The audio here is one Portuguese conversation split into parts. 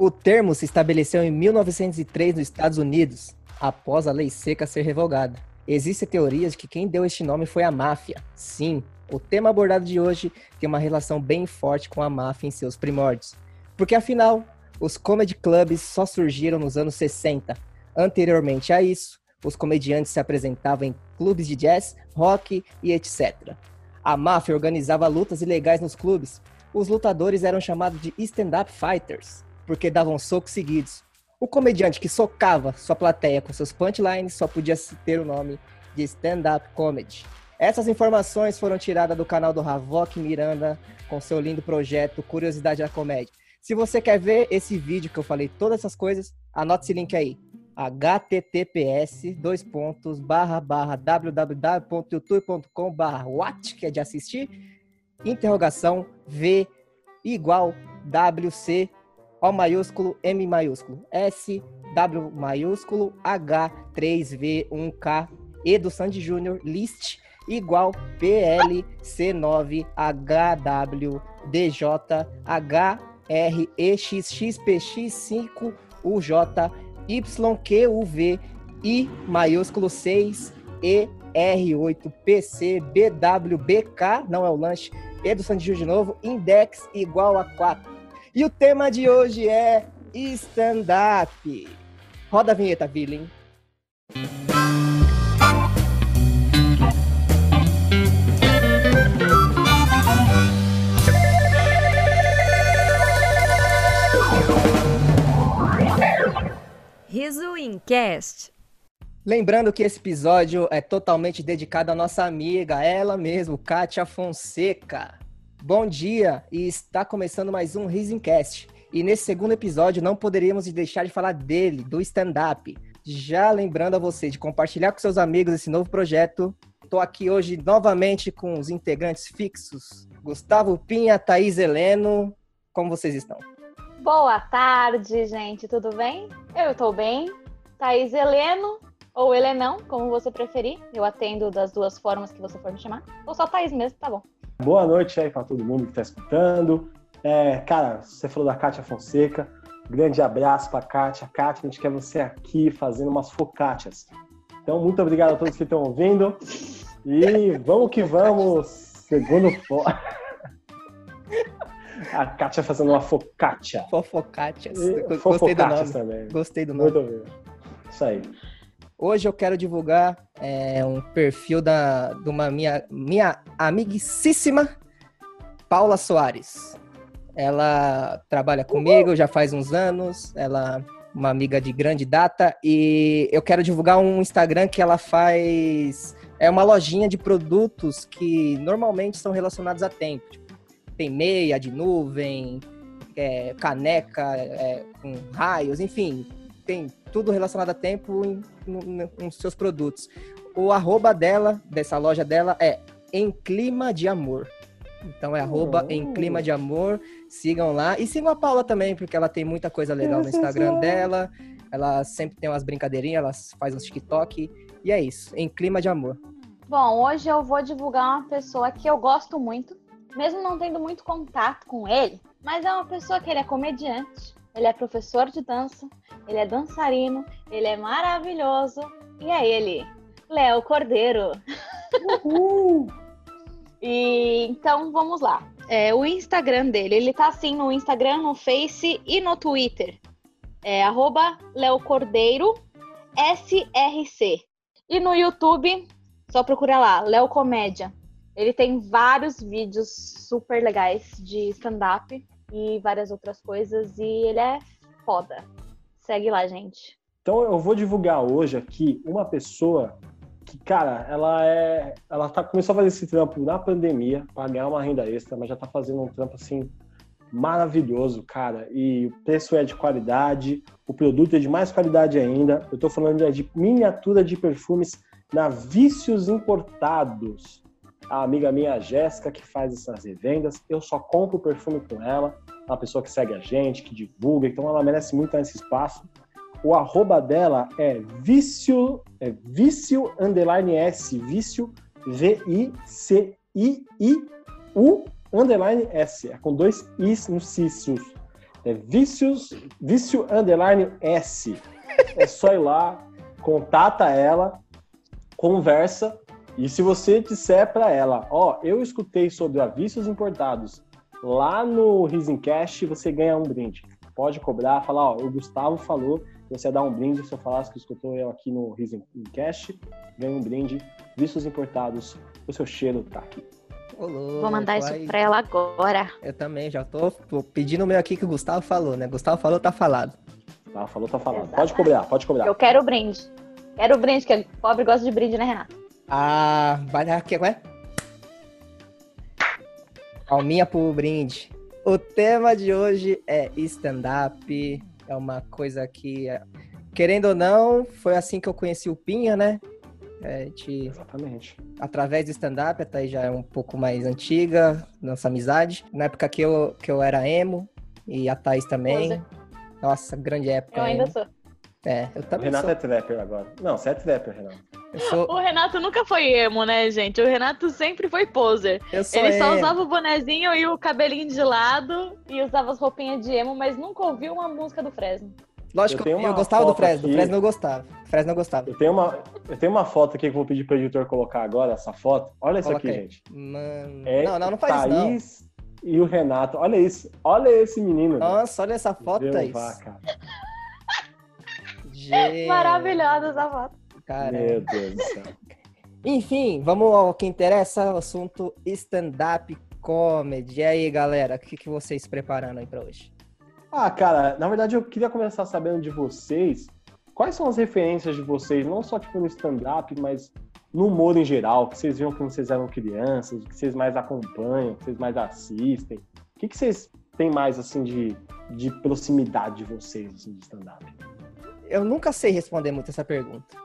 O termo se estabeleceu em 1903 nos Estados Unidos, após a lei seca ser revogada. Existem teorias de que quem deu este nome foi a máfia. Sim, o tema abordado de hoje tem uma relação bem forte com a máfia em seus primórdios. Porque afinal, os comedy clubs só surgiram nos anos 60. Anteriormente a isso, os comediantes se apresentavam em clubes de jazz, rock e etc. A máfia organizava lutas ilegais nos clubes. Os lutadores eram chamados de stand-up fighters, porque davam socos seguidos. O comediante que socava sua plateia com seus punchlines só podia ter o nome de stand-up comedy. Essas informações foram tiradas do canal do Ravok Miranda com seu lindo projeto Curiosidade da Comédia. Se você quer ver esse vídeo que eu falei todas essas coisas, anote esse link aí https dois pontos barra barra www.youtube.com barra what que é de assistir interrogação v igual wc o maiúsculo m maiúsculo. S w maiúsculo h 3 v 1 k. E do Sandy Júnior list igual pl c9 hw dj h r e x x p x 5 uj YQUV I maiúsculo 6 E R8 PC BWBK, não é o lanche, E do Sandy de novo, index igual a 4. E o tema de hoje é stand-up. Roda a vinheta, Villain. Riso Incast. Lembrando que esse episódio é totalmente dedicado à nossa amiga, ela mesmo, Kátia Fonseca. Bom dia e está começando mais um Risencast. E nesse segundo episódio não poderíamos deixar de falar dele, do stand-up. Já lembrando a você de compartilhar com seus amigos esse novo projeto. Estou aqui hoje novamente com os integrantes fixos, Gustavo Pinha, Thaís Heleno. Como vocês estão? Boa tarde, gente, tudo bem? Eu estou bem. Thaís Heleno, ou Helenão, como você preferir. Eu atendo das duas formas que você for me chamar. Ou só Thaís mesmo, tá bom. Boa noite aí para todo mundo que está escutando. É, cara, você falou da Kátia Fonseca. Grande abraço para Kátia. Kátia, a gente quer você aqui fazendo umas focátias. Então, muito obrigado a todos que estão ouvindo. E vamos que vamos. Segundo. A Kátia fazendo uma focaccia. Fofocátias. Gostei do nome. também. Gostei do nome. Muito bem. Isso aí. Hoje eu quero divulgar é, um perfil da, de uma minha, minha amiguíssima Paula Soares. Ela trabalha comigo já faz uns anos, ela é uma amiga de grande data e eu quero divulgar um Instagram que ela faz é uma lojinha de produtos que normalmente são relacionados a tempo. Tipo, tem meia de nuvem, é, caneca é, com raios, enfim, tem tudo relacionado a tempo em, nos seus produtos. O arroba dela, dessa loja dela, é em clima de amor. Então é arroba oh. em clima de amor. Sigam lá. E sigam a Paula também, porque ela tem muita coisa legal no Instagram dela. Ela sempre tem umas brincadeirinhas, ela faz uns TikTok. E é isso, em clima de amor. Bom, hoje eu vou divulgar uma pessoa que eu gosto muito, mesmo não tendo muito contato com ele, mas é uma pessoa que ele é comediante, ele é professor de dança, ele é dançarino, ele é maravilhoso e é ele, Léo Cordeiro. Uhul. e então vamos lá. É, o Instagram dele, ele tá assim no Instagram, no Face e no Twitter. É arroba Léo Cordeiro SRC. E no YouTube, só procura lá, Léo Comédia. Ele tem vários vídeos super legais de stand-up e várias outras coisas. E ele é foda. Segue lá, gente. Então eu vou divulgar hoje aqui uma pessoa que, cara, ela é. Ela tá, começou a fazer esse trampo na pandemia para ganhar uma renda extra, mas já tá fazendo um trampo assim maravilhoso, cara. E o preço é de qualidade, o produto é de mais qualidade ainda. Eu tô falando de miniatura de perfumes na Vícios Importados a amiga minha Jéssica que faz essas revendas. Eu só compro perfume com ela, uma pessoa que segue a gente, que divulga, então ela merece muito nesse espaço. O arroba dela é vício, é vício underline S, vício V-I-C-I-I-U underline S, é com dois Is no Cícios, É vícios, vício underline S. É só ir lá, contata ela, conversa. E se você disser para ela, ó, oh, eu escutei sobre a vícios importados lá no Risencast, você ganha um brinde. Pode cobrar, falar, ó, o Gustavo falou você dar um brinde se eu falasse que escutou eu aqui no Risencast, ganha um brinde, vícios importados, o seu cheiro tá aqui. Olô, Vou mandar isso pra ela agora. Eu também, já tô, tô pedindo o meu aqui que o Gustavo falou, né? Gustavo falou, tá falado. Tá, falou, tá falado. Pode cobrar, pode cobrar. Eu quero o brinde. Quero o brinde, que pobre gosta de brinde, né, Renato? Ah, vai dar aqui, é? Palminha pro brinde. O tema de hoje é stand-up. É uma coisa que, querendo ou não, foi assim que eu conheci o Pinha, né? É, gente, Exatamente. Através do stand-up, até já é um pouco mais antiga, nossa amizade. Na época que eu, que eu era emo, e a Thaís também. Nossa, grande época. Eu ainda emo. sou. É, eu também. O Renato sou. é trapper agora. Não, você é trapper, Renato. Sou... O Renato nunca foi emo, né, gente? O Renato sempre foi poser. Ele só emo. usava o bonezinho e o cabelinho de lado e usava as roupinhas de emo, mas nunca ouviu uma música do Fresno. Lógico que eu, eu gostava do Fresno, aqui. do Fresno eu gostava. Fresno eu gostava. Eu tenho, uma, eu tenho uma foto aqui que eu vou pedir pro editor colocar agora, essa foto. Olha isso aqui, aí. gente. Mano... É não, não, não faz Thaís isso, não. e o Renato. Olha isso. Olha esse menino. Nossa, olha essa foto, Thaís. Maravilhosa essa foto. Cara. Meu Deus do céu. Enfim, vamos ao que interessa, o assunto stand-up comedy. E aí, galera, o que, que vocês prepararam aí pra hoje? Ah, cara, na verdade eu queria começar sabendo de vocês. Quais são as referências de vocês, não só tipo no stand-up, mas no humor em geral, que vocês viam quando vocês eram crianças, o que vocês mais acompanham, o que vocês mais assistem? O que, que vocês têm mais, assim, de, de proximidade de vocês, assim, de stand-up? Eu nunca sei responder muito essa pergunta.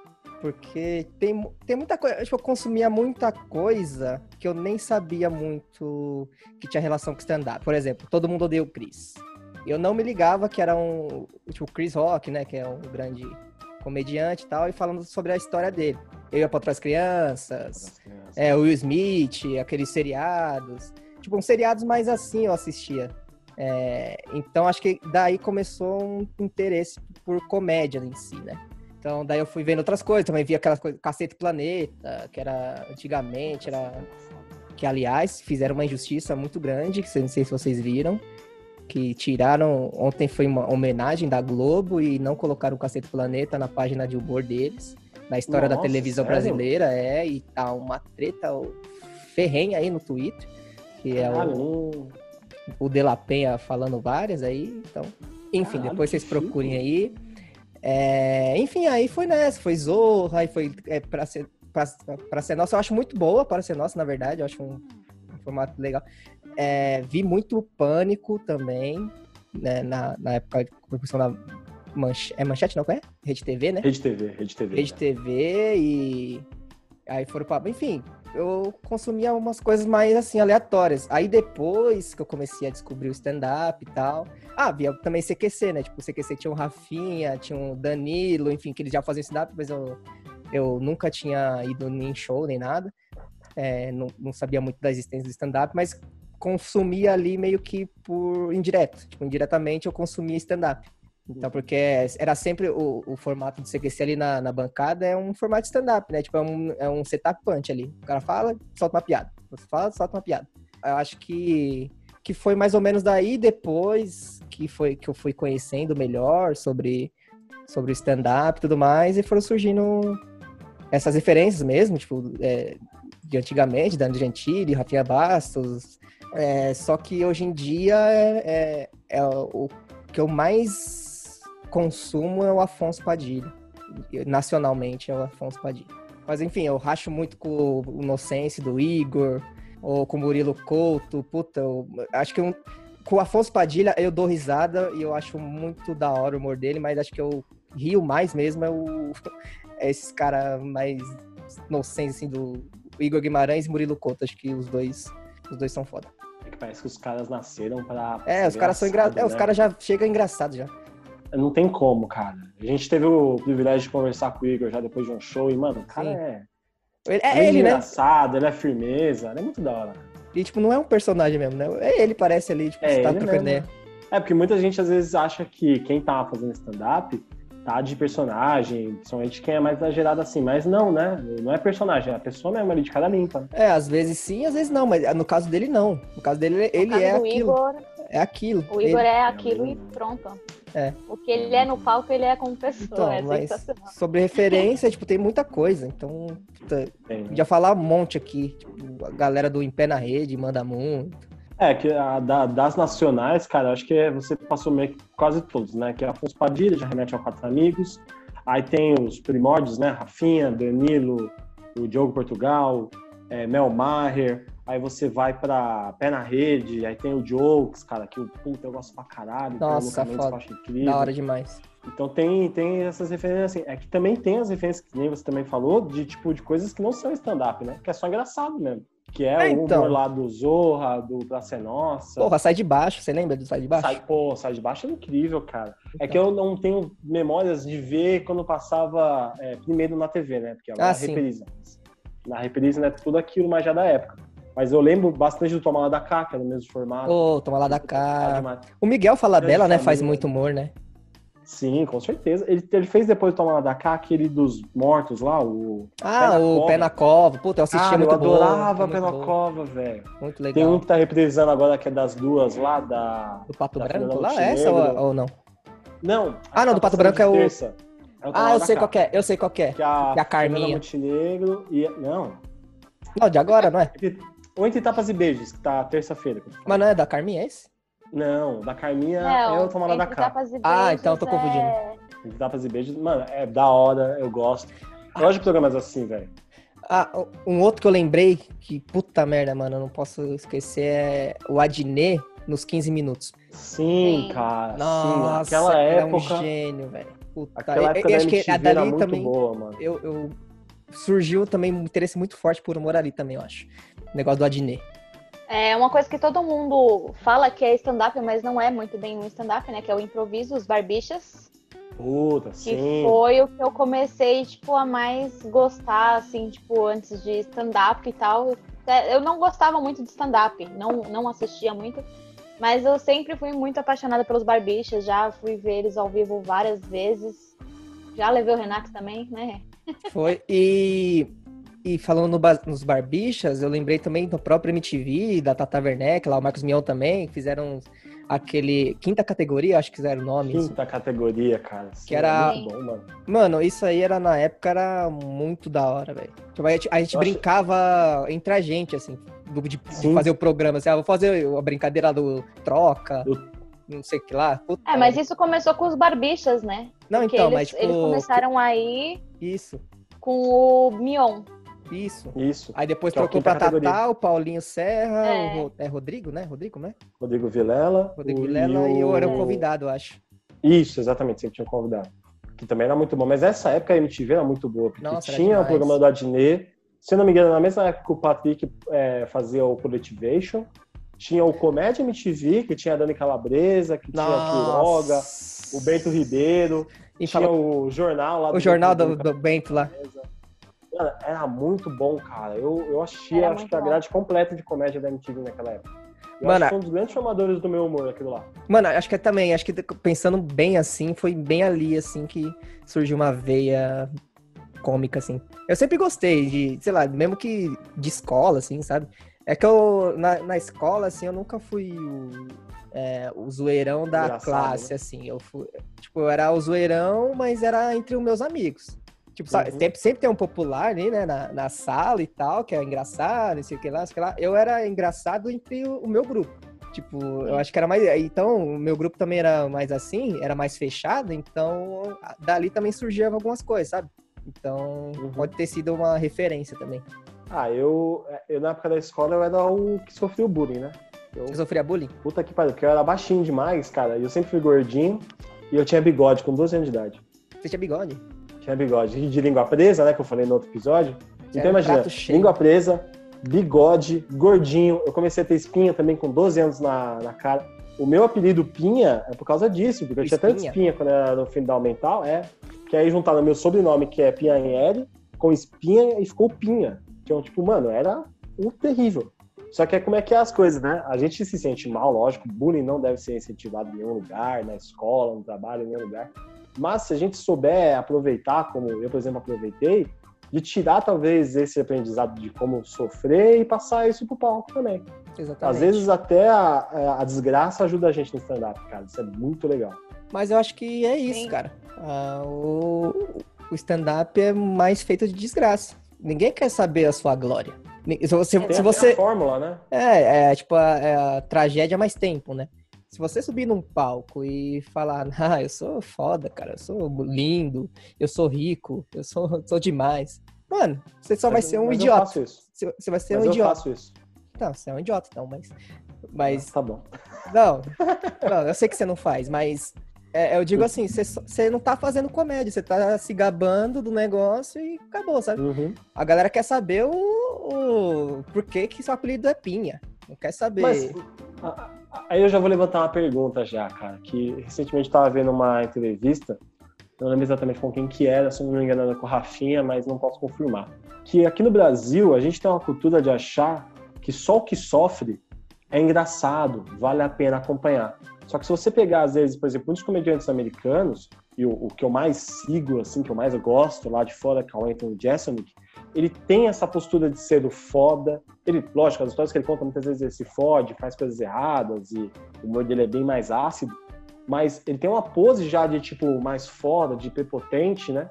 Porque tem, tem muita coisa. Tipo, eu consumia muita coisa que eu nem sabia muito que tinha relação com stand-up. Por exemplo, todo mundo odeia o Chris. Eu não me ligava que era um. Tipo, Chris Rock, né? Que é um grande comediante e tal, e falando sobre a história dele. Eu ia pra outras crianças, crianças. É, Will Smith, aqueles seriados. Tipo, uns seriados mais assim eu assistia. É, então acho que daí começou um interesse por comédia em si, né? Então, daí eu fui vendo outras coisas, também vi aquelas coisas, Cacete Planeta, que era antigamente, era. Que, aliás, fizeram uma injustiça muito grande, que não sei se vocês viram. Que tiraram. Ontem foi uma homenagem da Globo e não colocaram o Cacete Planeta na página de humor deles. Na história Nossa, da televisão sério? brasileira, é, e tá uma treta ferrenha aí no Twitter. Que é o, o De La Penha falando várias aí. Então, enfim, Caralho, depois vocês procurem aí. É, enfim, aí foi nessa, foi Zorra, aí foi é, pra, ser, pra, pra ser nossa. Eu acho muito boa para ser nossa, na verdade. Eu acho um, um formato legal. É, vi muito Pânico também, né, na, na época de construção da manche, é Manchete, não é? Rede TV, né? Rede TV, Rede TV. Rede TV e aí foram para, enfim, eu consumia umas coisas mais assim aleatórias. Aí depois que eu comecei a descobrir o stand-up e tal, ah, via também CQC, né? Tipo, CQC tinha o Rafinha, tinha o Danilo, enfim, que eles já faziam stand-up, mas eu, eu nunca tinha ido nem show nem nada. É, não, não sabia muito da existência do stand-up, mas consumia ali meio que por indireto. Tipo, indiretamente eu consumia stand-up. Então, porque era sempre o, o formato do CQC ali na, na bancada, é um formato stand-up, né? Tipo, é um, é um setup punch ali. O cara fala, solta uma piada. Você fala, solta uma piada. Eu acho que, que foi mais ou menos daí, depois que, foi, que eu fui conhecendo melhor sobre, sobre stand-up e tudo mais, e foram surgindo essas referências mesmo, tipo, é, de antigamente, Dani Gentili, Rafinha Bastos. É, só que hoje em dia é, é, é o que eu mais consumo é o Afonso Padilha. Nacionalmente é o Afonso Padilha. Mas enfim, eu racho muito com o Inocêncio do Igor, ou com o Murilo Couto. Puta, eu acho que eu, com o Afonso Padilha eu dou risada e eu acho muito da hora o humor dele, mas acho que eu rio mais mesmo é, o, é esses caras mais inocentes, assim, do Igor Guimarães e Murilo Couto. Acho que os dois, os dois são foda. É que parece que os caras nasceram pra. É, os caras são engraçados. Né? É, os né? caras já chegam engraçados já não tem como, cara. A gente teve o privilégio de conversar com o Igor já depois de um show e, mano, o cara Sim. é. Ele, é, é ele, né? engraçado, ele é firmeza, ele é muito da hora. E, tipo, não é um personagem mesmo, né? É ele, parece ali, tipo, é você tá trocando ideia. É, porque muita gente às vezes acha que quem tá fazendo stand-up tá de personagem, principalmente quem é mais exagerado assim, mas não, né? Não é personagem, é a pessoa mesmo ali de cara limpa. É, às vezes sim, às vezes não, mas no caso dele não. No caso dele, ele caso é do aquilo. Igor, É aquilo. o Igor Ele- é aquilo e pronto. É. O que ele é no palco, ele é como pessoa. Então, é mas sobre referência, tipo, tem muita coisa. Então, puta, Tem, né? podia falar um monte aqui. Tipo, a galera do Em Pé na Rede manda muito. É, que a da- das nacionais, cara, acho que é- você passou meio que quase todos, né? Que é Afonso Padilha, já remete ao Quatro Amigos. Aí tem os primórdios, né? Rafinha, Danilo, o Diogo Portugal, é, Mel Maher. Aí você vai pra Pé na Rede, aí tem o Jokes, cara, que o puta eu gosto pra caralho. tem Nossa, Mendes, foda. incrível. Da hora demais. Então tem, tem essas referências assim. É que também tem as referências que nem você também falou, de tipo de coisas que não são stand-up, né? Que é só engraçado mesmo. Que é, É, o então. humor lá do Zorra, do Praça é Nossa. Porra, sai de baixo. Você lembra do Sai de Baixo? Sai, pô, sai de baixo é incrível, cara. É que eu não tenho memórias de ver quando passava é, primeiro na TV, né? Porque agora Ah, é sim. reprise. Na reprise não é tudo aquilo, mas já da época. Mas eu lembro bastante do Tomar Lá da Cá, que era o mesmo formato. Ô, toma lá da cá. O Miguel fala Grande dela, né? Faz família. muito humor, né? Sim, com certeza. Ele, ele fez depois do Tomar Lá da Cá aquele dos mortos lá, o. Ah, Pé o Cova. Pé na Cova. Puta, eu assistia Ah, muito eu adorava Pé na Cova, velho. Muito Tem legal. um que tá reprisando agora que é das duas lá, da. Do Pato da Branco lá? É essa ou, ou não? Não. Ah, não, tá do Pato passando Branco é o- terça. É o Ah, eu sei Cá. qual que é. Eu sei qual que é. Que a, Que a Carminha. Montenegro e. Não. Não, de agora, não é? Ou entre tapas e beijos, que tá terça-feira. eu. Mas não é da Carminha, é esse? Não, da Carminha Não, é o Tomar Lá da Cá. Ah, então eu tô confundindo. é- Entre tapas e beijos, mano, é da hora, eu gosto. Eu gosto de programas assim, velho. Ah, um outro que eu lembrei, que puta merda, mano, eu não posso esquecer, é o Adnet nos 15 minutos. Sim, Sim. cara. Nossa, sim, aquela era época. um gênio, velho. Puta, Aquela eu- época eu da acho que a era dali muito também, boa, mano. eu, eu- surgiu também um interesse muito forte por humor ali também, eu acho. O negócio do Adnet. É uma coisa que todo mundo fala que é stand-up, mas não é muito bem um stand-up, né? Que é o improviso, os barbichas. Puta, Que sim. foi o que eu comecei, tipo, a mais gostar, assim, tipo, antes de stand-up e tal. É, Eu não gostava muito de stand-up, não, não assistia muito. Mas eu sempre fui muito apaixonada pelos barbichas, já fui ver eles ao vivo várias vezes. Já levei o Renato também, né? Foi. E, e falando no ba- nos Barbichas, eu lembrei também do próprio MTV, da Tata Werneck, lá o Marcos Mion também, fizeram aquele quinta categoria, acho que fizeram o nome. isso. Quinta categoria, cara. Sim, Que era- é Muito bom, mano. Mano, isso aí era na época era muito da hora, velho. Tipo, a gente, a gente Eu acho- brincava entre a gente, assim, do- de, de fazer o programa, assim, ah, vou fazer a brincadeira do troca, Do- não sei o que lá. Puta, É, mas isso começou com os barbichas, né? Não, Porque então, eles, mas tipo, eles começaram aí isso, com o Mion. Isso. Isso. Aí depois Que é o trocou quinta pra categoria. Tatá, o Paulinho Serra, É. o Ro- é Rodrigo, né? Rodrigo, né? Rodrigo Vilela. Rodrigo o- Vilela e eu era um o- convidado, eu acho. Isso, exatamente, sempre tinha um convidado. Que também era muito bom. Mas essa época a MTV era muito boa, porque Nossa, tinha o programa do Adnet. Se eu não me engano, na mesma época que o Patrick é, fazia o Colletivation. Tinha o Comédia MTV, que tinha a Dani Calabresa, que tinha o Quiroga, o Bento Ribeiro. E tinha falou o jornal lá o jornal do, do Bento lá. Mano, era muito bom, cara. Eu, eu assistia, Era acho que a grade completa de comédia da MTV naquela época. Eu Mano, acho que foi um dos grandes formadores do meu humor aquilo lá. Mano, acho que é também, acho que pensando bem assim, foi bem ali, assim, que surgiu uma veia cômica, assim. Eu sempre gostei de, sei lá, mesmo que de escola, assim, sabe? É que eu, na, na escola, assim, eu nunca fui o, é, o zoeirão da Engraçado, classe, né? assim. Eu fui, tipo, eu era o zoeirão, mas era entre os meus amigos. Tipo, sabe, Uhum. sempre, sempre tem um popular ali, né, na, na sala e tal, que é engraçado, não sei o que lá, não sei o que lá. Eu era engraçado entre o, o meu grupo. Tipo, eu acho que era mais. Então, o meu grupo também era mais assim, era mais fechado, então dali também surgiam algumas coisas, sabe? Então, Uhum. pode ter sido uma referência também. Ah, eu, eu na época da escola eu era o que sofreu bullying, né? Eu, Você sofria bullying? puta que pariu, porque eu era baixinho demais, cara. Eu sempre fui gordinho e eu tinha bigode com 12 anos de idade. Você tinha bigode? Tinha bigode de língua presa, né? Que eu falei no outro episódio. Então um imagina, cheio. língua presa, bigode, gordinho. Eu comecei a ter espinha também com 12 anos na, na cara. O meu apelido Pinha é por causa disso, porque eu tinha tanta Espinha? quando eu era no final mental, é. Que aí juntaram meu sobrenome, que é Pinhaeri, com espinha e ficou Pinha. Então, tipo, mano, era um terrível. Só que é como é que é as coisas, né? A gente se sente mal, lógico, bullying não deve ser incentivado em nenhum lugar, na escola, no trabalho, em nenhum lugar. Mas se a gente souber aproveitar, como eu, por exemplo, aproveitei, de tirar talvez esse aprendizado de como sofrer e passar isso pro palco também. Exatamente. Às vezes até a, a desgraça ajuda a gente no stand-up, cara. Isso é muito legal. Mas eu acho que é isso, Sim. cara. Ah, o, o stand-up é mais feito de desgraça. Ninguém quer saber a sua glória. Se você, é, se você... a fórmula, né? É, é tipo a, é a tragédia mais tempo, né? Se você subir num palco e falar, ah, eu sou foda, cara, eu sou lindo, eu sou rico, eu sou, sou demais. Mano, você só mas, vai ser um idiota. Você vai ser mas um idiota. Eu faço isso. Não, você é um idiota, então, mas. Mas. tá bom. Não, não, eu sei que você não faz, mas é, eu digo assim, você não tá fazendo comédia, você tá se gabando do negócio e acabou, sabe? Uhum. A galera quer saber o, o por que que seu apelido é Pinha. Não quer saber. Mas, aí eu já vou levantar uma pergunta já, cara, que recentemente estava vendo uma entrevista, não lembro exatamente com quem que era, se não me engano era com o Rafinha, mas não posso confirmar. Que aqui no Brasil a gente tem uma cultura de achar que só o que sofre é engraçado, vale a pena acompanhar. Só que se você pegar, às vezes, por exemplo, muitos comediantes americanos, e o, o que eu mais sigo, assim, que eu mais gosto lá de fora, que é o Anthony Jeselnik, ele tem essa postura de ser o foda. Ele, lógico, as histórias que ele conta muitas vezes ele se fode, faz coisas erradas e o humor dele é bem mais ácido, mas ele tem uma pose já de tipo mais foda, de prepotente, né?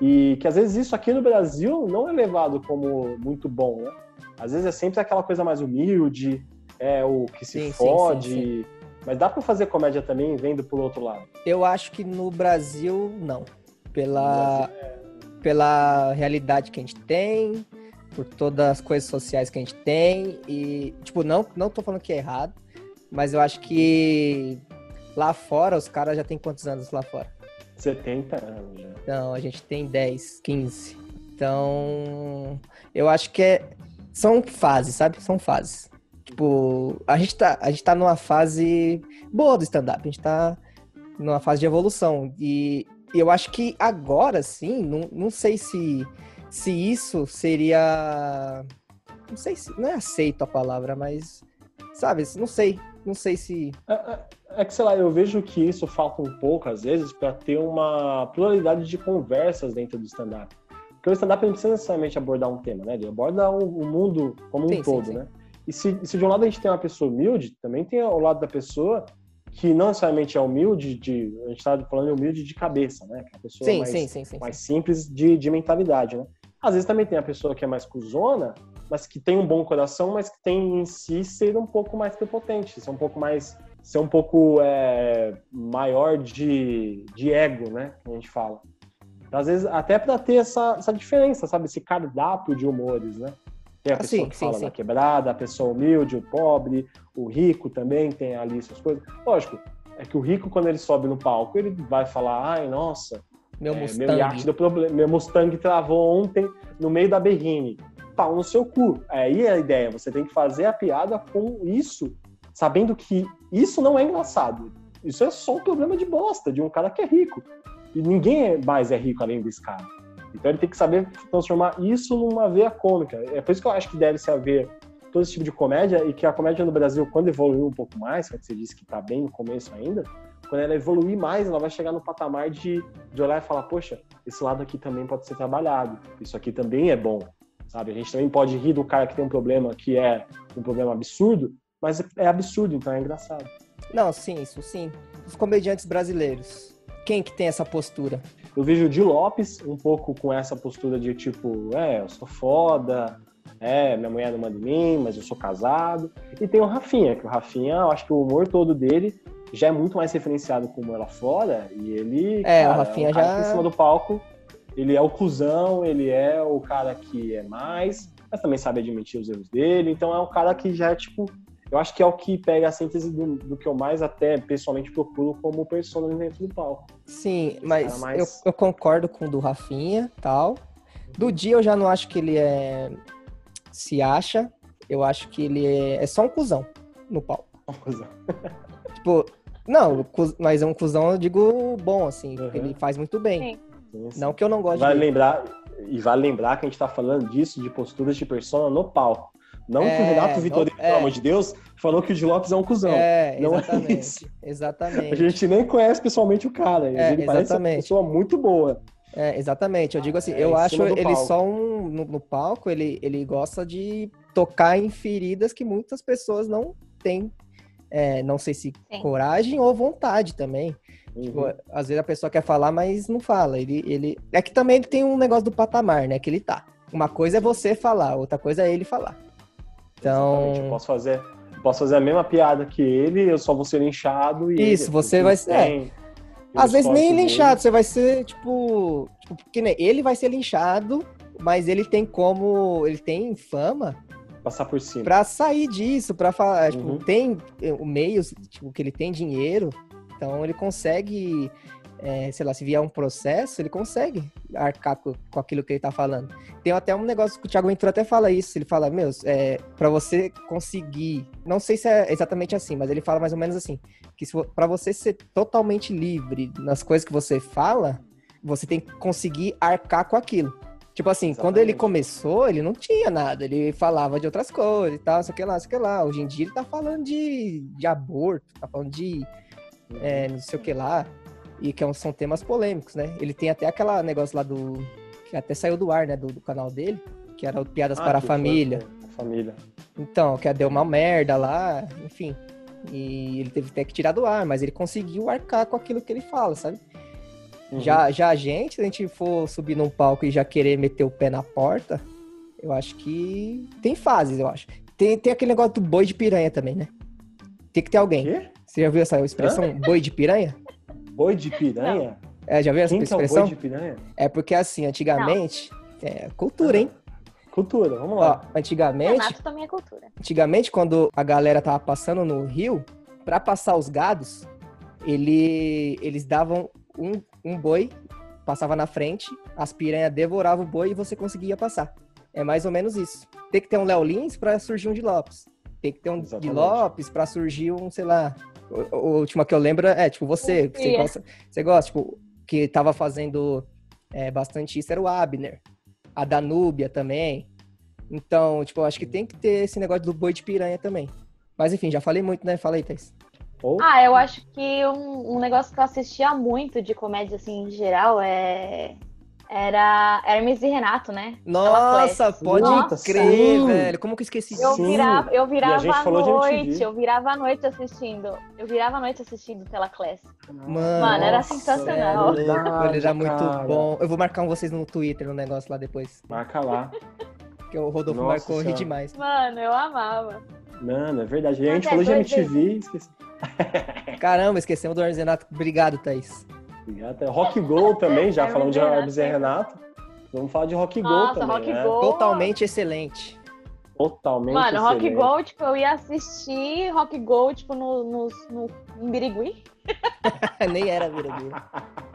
E que às vezes isso aqui no Brasil não é levado como muito bom, né? Às vezes é sempre aquela coisa mais humilde, é o que se sim, fode. Sim, sim, mas dá para fazer comédia também vendo por outro lado? Eu acho que no Brasil, não. Pela, Brasil é... pela realidade que a gente tem, por todas as coisas sociais que a gente tem. E, tipo, não, não tô falando que é errado, mas eu acho que lá fora, os caras já têm quantos anos lá fora? 70 anos já. Então, a gente tem 10, 15. Então, eu acho que é, são fases, sabe? São fases. Tipo, a gente tá, a gente tá numa fase boa do stand-up. A gente tá numa fase de evolução. E, e eu acho que agora sim, não, não sei se, se isso seria. Não sei se. Não é aceito a palavra, mas. Sabe, não sei. Não sei se. É, é, é que, sei lá, eu vejo que isso falta um pouco, às vezes, para ter uma pluralidade de conversas dentro do stand-up. Porque o stand-up não precisa necessariamente abordar um tema, né? Ele aborda o, mundo como sim, um todo, sim, né? E se, se de um lado a gente tem uma pessoa humilde, também tem o lado da pessoa que não necessariamente é humilde, de, a gente está falando humilde de cabeça, né? Que é a pessoa sim, mais, sim, sim, sim, mais simples de, de mentalidade, né? Às vezes também tem a pessoa que é mais cuzona, mas que tem um bom coração, mas que tem em si ser um pouco mais prepotente, ser um pouco mais ser um pouco é, maior de, de ego, né? Que a gente fala. Às vezes, até para ter essa, essa diferença, sabe? Esse cardápio de humores, né? Tem a ah, pessoa sim, que sim, fala sim. da quebrada, a pessoa humilde, o pobre, o rico também tem ali essas coisas. Lógico, é que o rico, quando ele sobe no palco, ele vai falar, ai, nossa, meu, é, Mustang. meu iate deu problema, meu Mustang travou ontem no meio da berrine. Pau no seu cu. Aí é a ideia, você tem que fazer a piada com isso, sabendo que isso não é engraçado. Isso é só um problema de bosta, de um cara que é rico. E ninguém mais é rico além desse cara. Então ele tem que saber transformar isso numa veia cômica. É por isso que eu acho que deve se haver todo esse tipo de comédia e que a comédia no Brasil, quando evoluiu um pouco mais, que você disse que está bem no começo ainda, quando ela evoluir mais, ela vai chegar no patamar de, de olhar e falar, poxa, esse lado aqui também pode ser trabalhado, isso aqui também é bom, sabe? A gente também pode rir do cara que tem um problema que é um problema absurdo, mas é absurdo, então é engraçado. Não, sim, isso sim. Os comediantes brasileiros, quem que tem essa postura? Eu vejo o Di Lopes um pouco com essa postura de tipo, é, eu sou foda, é, minha mulher não manda em mim, mas eu sou casado. E tem o Rafinha, que o Rafinha, eu acho que o humor todo dele já é muito mais referenciado como ela fora, e ele. É, cara, o Rafinha é um já. Em cima do palco, ele é o cuzão, ele é o cara que é mais, mas também sabe admitir os erros dele, então é um cara que já é tipo eu acho que é o que pega a síntese do, do que eu mais até pessoalmente procuro como persona dentro do palco. Sim, mas mais... eu, eu, concordo com o do Rafinha tal. Do dia eu já não acho que ele é. se acha. Eu acho que ele é, é só um cuzão no palco. Um cuzão. tipo, não, mas é um cuzão, eu digo, bom, assim, uhum. ele faz muito bem. Sim. Não que eu não goste vale lembrar E vale lembrar que a gente tá falando disso, de posturas de persona no palco Não É, que o Renato não- Vitorino, é. pelo amor de Deus, falou que o Di Lopes é um cuzão. É, não é exatamente. isso. exatamente. A gente nem conhece pessoalmente o cara. É, ele parece uma exatamente. pessoa muito boa. É, exatamente. Eu digo assim, É, eu acho ele palco. só um. No, no palco, ele, ele gosta de tocar em feridas que muitas pessoas não têm. é, não sei se Sim. coragem ou vontade também. Tipo, Uhum. às vezes a pessoa quer falar, mas não fala. Ele, ele... É que também ele tem um negócio do patamar, né? Que ele tá. Uma coisa é você falar, outra coisa é ele falar. Exatamente, Eu Então. posso fazer, posso fazer a mesma piada que ele, eu só vou ser linchado e. Isso, ele, você vai ser- é. Às vezes nem linchado, você vai ser, tipo. tipo porque, né, ele vai ser linchado, mas ele tem como. Ele tem fama Passar por cima. Pra sair disso, pra falar, tipo, Uhum. tem eh, o meio, tipo, que ele tem dinheiro, então ele consegue, eh, sei lá, se vier um processo, ele consegue arcar com, com aquilo que ele tá falando. Tem até um negócio que o Thiago Ventura até fala isso, ele fala, meus, é, para você conseguir, não sei se é exatamente assim, mas ele fala mais ou menos assim, que pra você ser totalmente livre nas coisas que você fala, você tem que conseguir arcar com aquilo. Tipo assim, quando ele Exatamente. começou, ele não tinha nada. Ele falava de outras coisas e tal, sei que lá, sei que lá. Hoje em dia ele tá falando de, de aborto, tá falando de é, não sei o que lá. E que é são temas polêmicos, né? Ele tem até aquela negócio lá do. que até saiu do ar, né? Do, do canal dele, que era o Piadas Ah, para a foi Família. com a Família. Então, que deu uma merda lá, enfim. E ele teve até que tirar do ar, mas ele conseguiu arcar com aquilo que ele fala, sabe? Uhum. Já, já a gente, se a gente for subir num palco e já querer meter o pé na porta, eu acho que tem fases, eu acho. Tem, tem aquele negócio do boi de piranha também, né? Tem que ter alguém. Quê? Você já viu essa expressão, boi de piranha? Boi de piranha? É, já viu essa Quem que é o expressão? boi de piranha? É porque assim, antigamente. É cultura, hein? Cultura, vamos Ó, lá. antigamente, Renato também é cultura. antigamente, quando a galera tava passando no rio, pra passar os gados, ele, eles davam um, um boi, passava na frente, as piranhas devoravam o boi e você conseguia passar. É mais ou menos isso. Tem que ter um Léo Lins pra surgir um de Lopes. Tem que ter um de Exatamente. Lopes pra surgir um, sei lá. O, o último que eu lembro é, tipo, você. que Você gosta, você gosta, tipo, que tava fazendo é, bastante isso era o Abner. A Danúbia também. Então, tipo, eu acho que tem que ter esse negócio do boi de piranha também. Mas enfim, já falei muito, né? Fala aí, Thaís. Ou Ah, eu acho que um, um negócio que eu assistia muito de comédia, assim, em geral, é... Era Hermes e Renato, né? Nossa, pode Nossa, crer, sim. velho. Como que eu esqueci Eu disso? Sim. virava, eu virava gente à falou de noite, eu virava à noite assistindo. Eu virava à noite assistindo Tela Class. Mano, Mano, era sensacional. é ele era muito cara. bom. Eu vou marcar um vocês no Twitter, no negócio lá depois. Marca lá. Que o Rodolfo Nossa marcou, ri demais. Mano, eu amava. Mano, é verdade. A gente Até falou de MTV, esqueci. Caramba, esquecemos do Hermes e Renato. Obrigado, Thaís. Obrigado. Rock Go também, já Hermes falando de Renato, Hermes e Renato. Vamos falar de Rock Go Nossa, também, Rock né? Go. Totalmente excelente. Totalmente Mano, Rock excelente. Go, tipo, eu ia assistir Rock Go, tipo, no, no, no, em Birigui. Nem era Viradouro.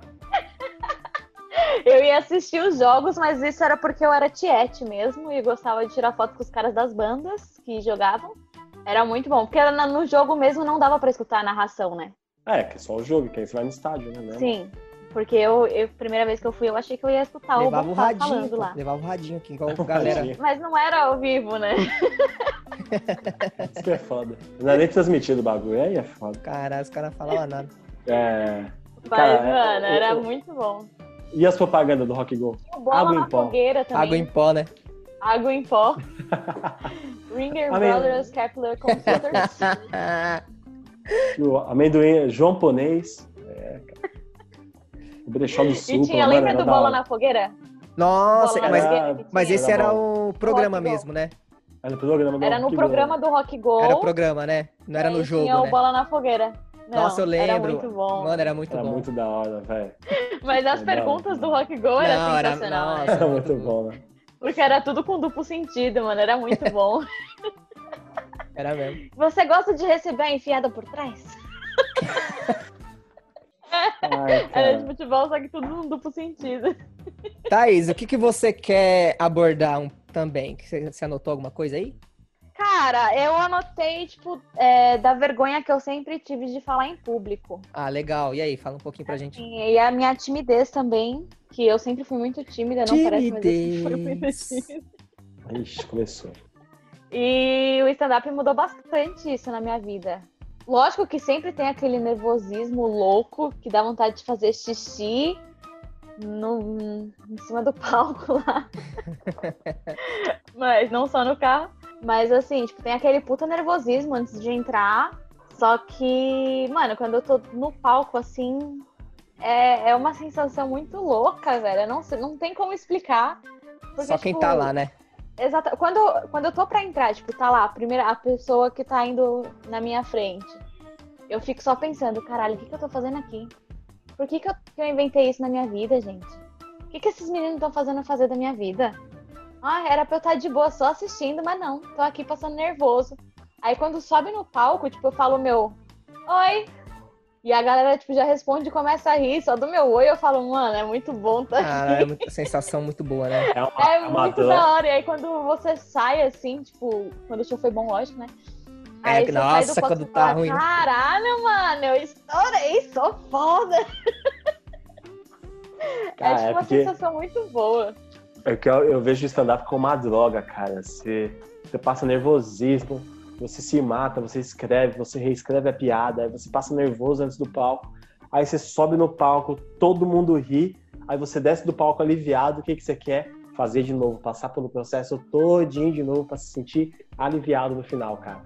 Eu ia assistir os jogos, mas isso era porque eu era tiete mesmo e gostava de tirar foto com os caras das bandas que jogavam. Era muito bom, porque no jogo mesmo não dava pra escutar a narração, né? É, que é só o jogo, que aí você vai no estádio, né? Sim. Porque eu, eu, primeira vez que eu fui, eu achei que eu ia escutar Levava o o Bob radinho, falando lá. Levava o radinho aqui, igual a galera. Mas não era ao vivo, né? Isso que é foda. Não é nem transmitido o bagulho, aí é foda. Caralho, os caras falavam nada. É... Mas, Cara, mano, o- era o- muito bom. E as propagandas do Rock Go? Água em pó. fogueira também. Água em pó, né? Água em pó. Ringer. Brothers Kepler Computers. O amendoim João Ponês. É, cara. O brechó do sul. e tinha, lembra era do bola na fogueira? Nossa, Bola na mas, fogueira mas esse Era era o programa mesmo, né? Era no programa do Era no Rock Go. programa do Rock Go. Era o programa, né? Não era no Aí jogo, Tinha o né? bola na fogueira. Não, Nossa, eu lembro. Era muito bom. Mano, era muito Era bom. muito da hora, velho. Mas as perguntas do Rock Go era Não, era- sensacional, nossa. Era muito bom, né? Porque era tudo com duplo sentido, mano. Era muito bom. Era mesmo. Você gosta de receber a enfiada por trás? Ai, Era de futebol, só que tudo num duplo sentido. Thaís, o que, que você quer abordar um- também? Você, você anotou alguma coisa aí? Cara, eu anotei, tipo, é, da vergonha que eu sempre tive de falar em público. Ah, legal. E aí, fala um pouquinho pra gente. E a minha timidez também, que eu sempre fui muito tímida, não parece, mas eu sempre fui muito Timidez. tímida. Ixi, começou. E o stand-up mudou bastante isso na minha vida. Lógico que sempre tem aquele nervosismo louco que dá vontade de fazer xixi no, em cima do palco lá. Mas não só no carro. Mas assim, tipo, tem aquele puta nervosismo antes de entrar. Só que, mano, quando eu tô no palco, assim, é, é uma sensação muito louca, velho. Não, não tem como explicar. Porque, Só quem tipo, tá lá, né? Exato. Quando, quando eu tô pra entrar, tipo, tá lá, a primeira a pessoa que tá indo na minha frente. Eu fico só pensando, caralho, o que, que eu tô fazendo aqui? Por que, que, eu, que eu inventei isso na minha vida, gente? O que, que esses meninos estão fazendo fazer da minha vida? Ah, era pra eu estar tá de boa só assistindo, mas não, tô aqui passando nervoso. Aí quando sobe no palco, tipo, eu falo meu, oi, e a galera, tipo, já responde e começa a rir. Só do meu oi eu falo, mano, é muito bom tá ah, aqui. É uma sensação muito boa, né? É, uma, é muito da hora. E aí quando você sai, assim, tipo, quando o show foi bom, lógico, né? É, aí nossa, quando tá fala, ruim. Caralho, mano, eu estourei, sou foda. Cara, é tipo é uma sensação muito boa. É que eu, eu vejo o stand-up como uma droga, cara. Você, você passa nervosismo, você se mata, você escreve, você reescreve a piada, aí você passa nervoso antes do palco, aí você sobe no palco, todo mundo ri, aí você desce do palco aliviado, o que, que você quer? Fazer de novo, passar pelo processo todinho de novo para se sentir aliviado no final, cara.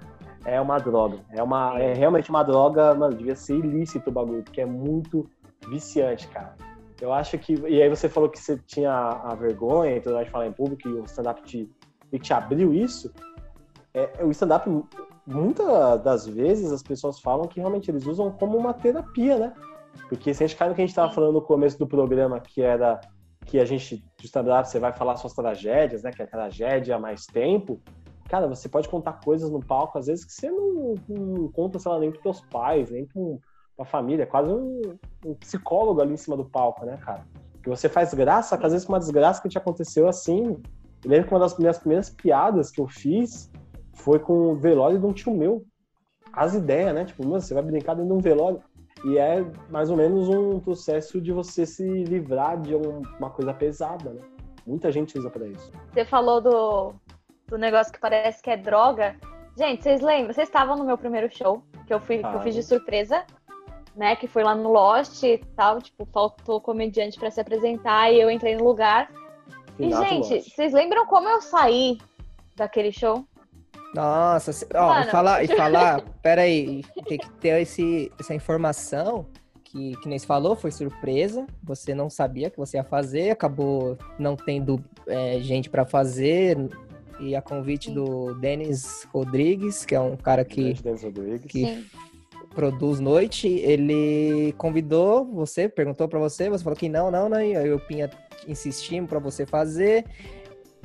É uma droga, é, uma, é realmente uma droga, mano, devia ser ilícito o bagulho, porque é muito viciante, cara. Eu acho que. E aí você falou que você tinha a vergonha, então a gente falar em público e o stand-up te, te abriu isso é, o stand-up, muitas das vezes, as pessoas falam que realmente eles usam como uma terapia, né? Porque se a gente cai no que a gente estava falando no começo do programa, que era que a gente, de stand-up, você vai falar suas tragédias, né? Que é a tragédia há mais tempo. Cara, você pode contar coisas no palco, às vezes, que você não, não conta, sei lá, nem para teus pais, nem para a família. É quase um, um, psicólogo ali em cima do palco, né, cara? Que você faz graça, que às vezes com uma desgraça que te aconteceu assim. Eu lembro que uma das minhas primeiras piadas que eu fiz foi com o velório de um tio meu. As ideias, né? Tipo, mano, você vai brincar dentro de um velório. E é mais ou menos um processo de você se livrar de uma coisa pesada, né? Muita gente usa para isso. Você falou do, do negócio que parece que é droga. Gente, vocês lembram? Vocês estavam no meu primeiro show, que eu, fui, ah, que eu fiz de surpresa, né? Que foi lá no Lost e tal. Tipo, faltou comediante para se apresentar e eu entrei no lugar. E, gente, Lost. vocês lembram como eu saí daquele show? Nossa, ó, Mano. e falar, e falar, peraí, tem que ter esse, essa informação que, que nem se falou, foi surpresa, você não sabia que você ia fazer, acabou não tendo é, gente para fazer, e a convite Sim. do Denis Rodrigues, que é um cara que, que produz noite, ele convidou você, perguntou para você, você falou que não, não, não, aí o Pinha insistimos para você fazer,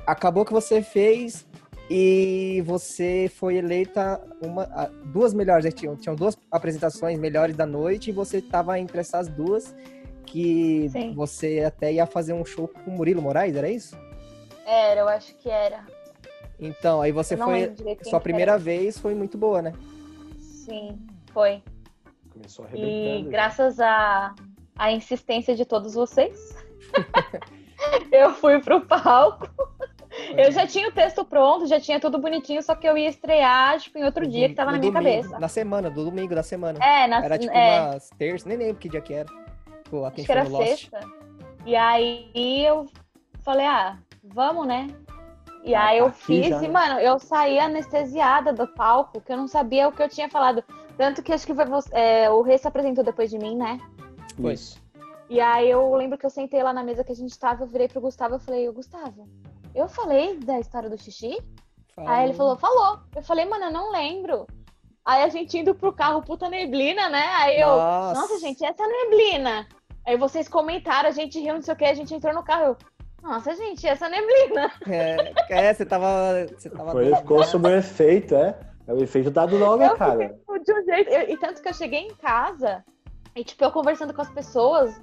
acabou que você fez, e você foi eleita uma, duas melhores, né? tinham, tinham duas apresentações melhores da noite e você estava entre essas duas que Sim. você até ia fazer um show com o Murilo Moraes, era isso? Era, eu acho que era. Então, aí você foi. Sua primeira era. vez foi muito boa, né? Sim, foi. Começou E graças à a, a insistência de todos vocês, eu fui pro palco. Eu já tinha o texto pronto, já tinha tudo bonitinho, só que eu ia estrear, tipo, em outro no, dia que tava na minha domingo, cabeça. Na semana, do domingo da semana. É, na Era tipo é. umas terça, nem lembro que dia que era. Pô, Acho que era sexta. E aí eu falei, ah, vamos, né? E ah, aí eu fiz já, e, mano, eu saí anestesiada do palco, que eu não sabia o que eu tinha falado. Tanto que acho que foi você, é, o Rei se apresentou depois de mim, né? Foi. E aí eu lembro que eu sentei lá na mesa que a gente tava, eu virei pro Gustavo e falei, Gustavo, eu falei da história do xixi? Falei. Aí ele falou, falou. Eu falei, mano, eu não lembro. Aí a gente indo pro carro, puta neblina, né? Aí eu, nossa, nossa gente, essa é neblina. Aí vocês comentaram, a gente riu, não sei o que, a gente entrou no carro. Eu, nossa, gente, essa neblina. É, é você tava. Você tava Foi, ficou sob o efeito, é? É o efeito da droga, eu cara. De um jeito, eu, e tanto que eu cheguei em casa, e tipo, eu conversando com as pessoas,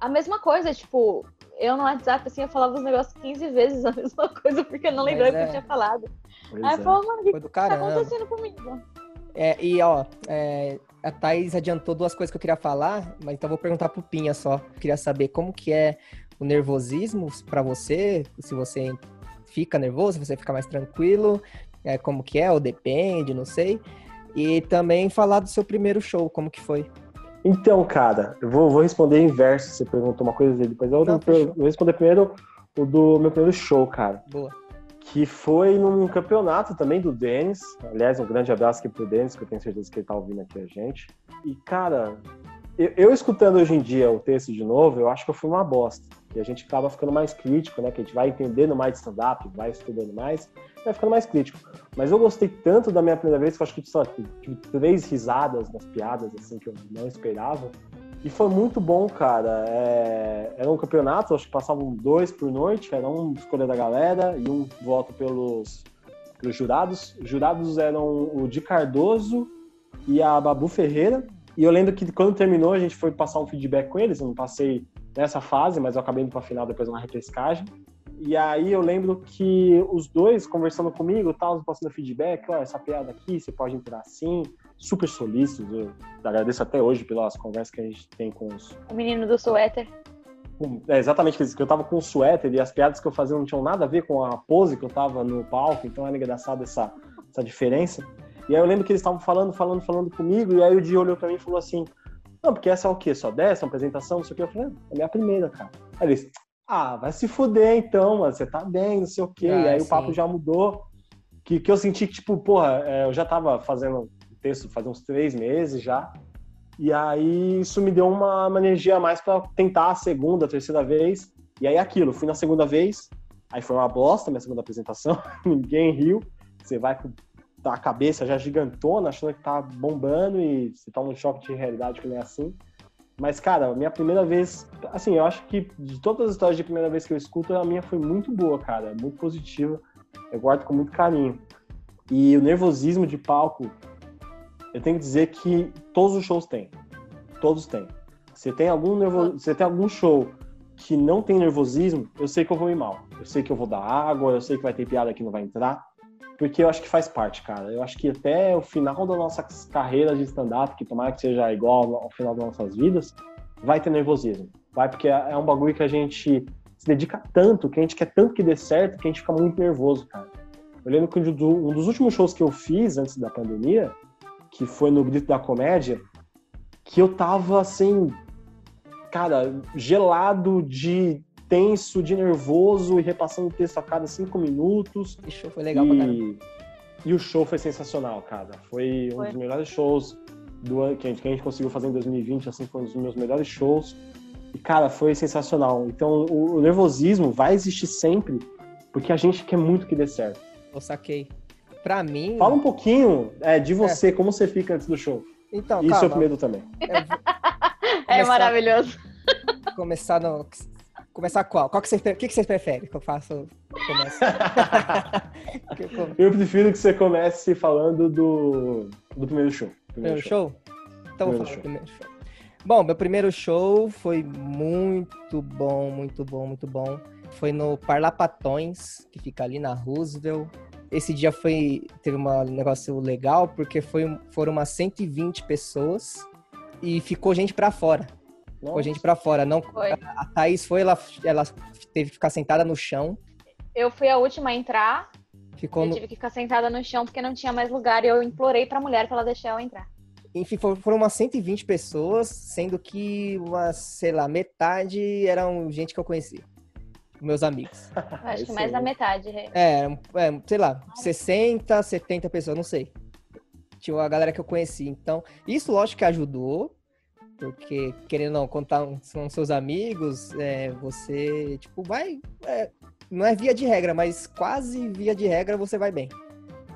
a mesma coisa, tipo, eu no WhatsApp, assim, eu falava os negócios 15 vezes a mesma coisa, porque eu não lembrava o é. que eu é. tinha falado. Pois Aí é. eu falava, mano, o que, tá acontecendo comigo? É, e ó, é, a Thais adiantou duas coisas que eu queria falar, mas então vou perguntar pro Pinha só. Eu queria saber como que é o nervosismo para você, se você fica nervoso, se você fica mais tranquilo. é, como que é, ou depende, não sei. E também falar do seu primeiro show, como que foi. Então, cara, eu vou, vou responder inverso. Você perguntou uma coisa e depois eu, não, eu vou responder primeiro o do meu primeiro show, cara. Boa. Que foi num campeonato também do Denis. Aliás, um grande abraço aqui pro Denis, que eu tenho certeza que ele tá ouvindo aqui a gente. E, cara, eu, eu, escutando hoje em dia o texto de novo, eu acho que eu fui uma bosta. E a gente acaba ficando mais crítico, né? Que a gente vai entendendo mais de stand-up, vai estudando mais, vai ficando mais crítico. Mas eu gostei tanto da minha primeira vez que eu acho que só tive três risadas nas piadas, assim, que eu não esperava. E foi muito bom, cara. É... Era um campeonato, acho que passavam dois por noite, era um escolha da galera e um voto pelos, pelos jurados. Os jurados eram o Di Cardoso e a Babu Ferreira. E eu lembro que quando terminou, a gente foi passar um feedback com eles. Eu não passei nessa fase, mas eu acabei indo pra final depois uma repescagem. E aí eu lembro que os dois conversando comigo, tal, passando feedback, ó, essa piada aqui, você pode entrar assim, super solícitos. Eu agradeço até hoje pelas conversas que a gente tem com os. O menino do suéter. É exatamente isso, que eu tava com o suéter e as piadas que eu fazia não tinham nada a ver com a pose que eu tava no palco, então era engraçado essa, essa diferença. E aí eu lembro que eles estavam falando, falando, falando comigo, e aí o Di olhou pra mim e falou assim: Não, porque essa é o quê? Só dessa, uma apresentação, não sei o quê. Eu falei: É a minha primeira, cara. Aí eles: Ah, vai se fuder então, mano, você tá bem, não sei o quê. Ah, e aí sim. o papo já mudou. Que, que eu senti que, tipo, porra, é, eu já tava fazendo texto faz uns três meses já. E aí isso me deu uma, uma energia a mais para tentar a segunda, a terceira vez. E aí aquilo, fui na segunda vez, aí foi uma bosta minha segunda apresentação, ninguém riu. Você vai com a cabeça já gigantona, achando que tá bombando e você tá num choque de realidade que não é assim. Mas, cara, minha primeira vez, assim, eu acho que de todas as histórias de primeira vez que eu escuto, a minha foi muito boa, cara, muito positiva. Eu guardo com muito carinho. E o nervosismo de palco, eu tenho que dizer que todos os shows têm. Todos têm. Se tem algum nervo... se tem algum show que não tem nervosismo, eu sei que eu vou ir mal. Eu sei que eu vou dar água, eu sei que vai ter piada que não vai entrar, porque eu acho que faz parte, cara. Eu acho que até o final da nossa carreira de stand-up, que tomara que seja igual ao final das nossas vidas, vai ter nervosismo. Vai, porque é, é um bagulho que a gente se dedica tanto, que a gente quer tanto que dê certo, que a gente fica muito nervoso, cara. Eu lembro que um dos últimos shows que eu fiz antes da pandemia, que foi no Grito da Comédia, que eu tava assim, cara, gelado de tenso, de nervoso e repassando o texto a cada cinco minutos. E show foi legal e... pra caramba. E o show foi sensacional, cara. Foi, foi. um dos melhores shows do ano que a, gente, que a gente conseguiu fazer em 2020, assim, foi um dos meus melhores shows. E, cara, foi sensacional. Então, o, o nervosismo vai existir sempre, porque a gente quer muito que dê certo. Eu saquei pra mim. Fala um pouquinho é, de você, é. como você fica antes do show. Então, e calma. seu medo também. É maravilhoso. Começar no. Começar qual? qual que você, o que, que você prefere que eu faça? eu prefiro que você comece falando do, do primeiro show. Primeiro, primeiro show? show? Então primeiro vou falar show. primeiro show. Bom, meu primeiro show foi muito bom, muito bom, muito bom. Foi no Parlapatões, que fica ali na Roosevelt, esse dia foi teve um negócio legal porque foi, foram umas 120 pessoas e ficou gente para fora. Nossa. Ficou gente para fora. Não, foi. A Thaís foi, ela, ela teve que ficar sentada no chão. Eu fui a última a entrar. Ficou eu no... tive que ficar sentada no chão porque não tinha mais lugar e eu implorei pra mulher pra ela deixar eu entrar. Enfim, foram umas 120 pessoas, sendo que umas, sei lá, metade eram gente que eu conhecia meus amigos. Acho que mais da metade. É, é, sei lá, 60, 70 pessoas, não sei. Tinha a galera que eu conheci. Então, isso lógico que ajudou, porque, querendo ou não, contar são seus amigos, é, você, tipo, vai. É, não é via de regra, mas quase via de regra você vai bem.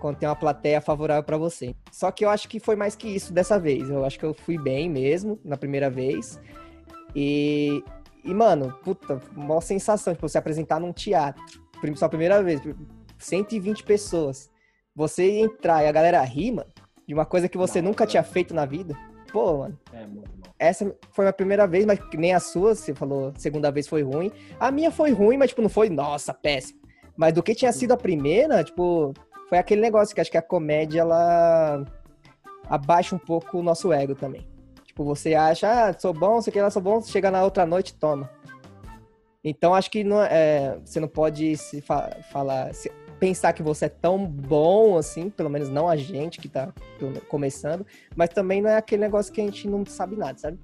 Quando tem uma plateia favorável para você. Só que eu acho que foi mais que isso dessa vez. Eu acho que eu fui bem mesmo na primeira vez. E e, mano, puta, uma sensação, tipo, você apresentar num teatro, sua primeira vez, 120 pessoas, você entrar e a galera ri, mano, de uma coisa que você não, nunca tinha feito na vida. Pô, mano. É bom. Essa foi a primeira vez, mas nem a sua, você falou, segunda vez foi ruim. A minha foi ruim, mas, tipo, não foi, nossa, péssimo. Mas do que tinha sido a primeira, tipo, foi aquele negócio que acho que a comédia, ela abaixa um pouco o nosso ego também. Tipo, você acha, ah, sou bom, sei que lá, sou bom, chega na outra noite, toma. Então, acho que não, é, você não pode se fa falar. Se, pensar que você é tão bom assim, pelo menos não a gente que tá começando, mas também não é aquele negócio que a gente não sabe nada, sabe?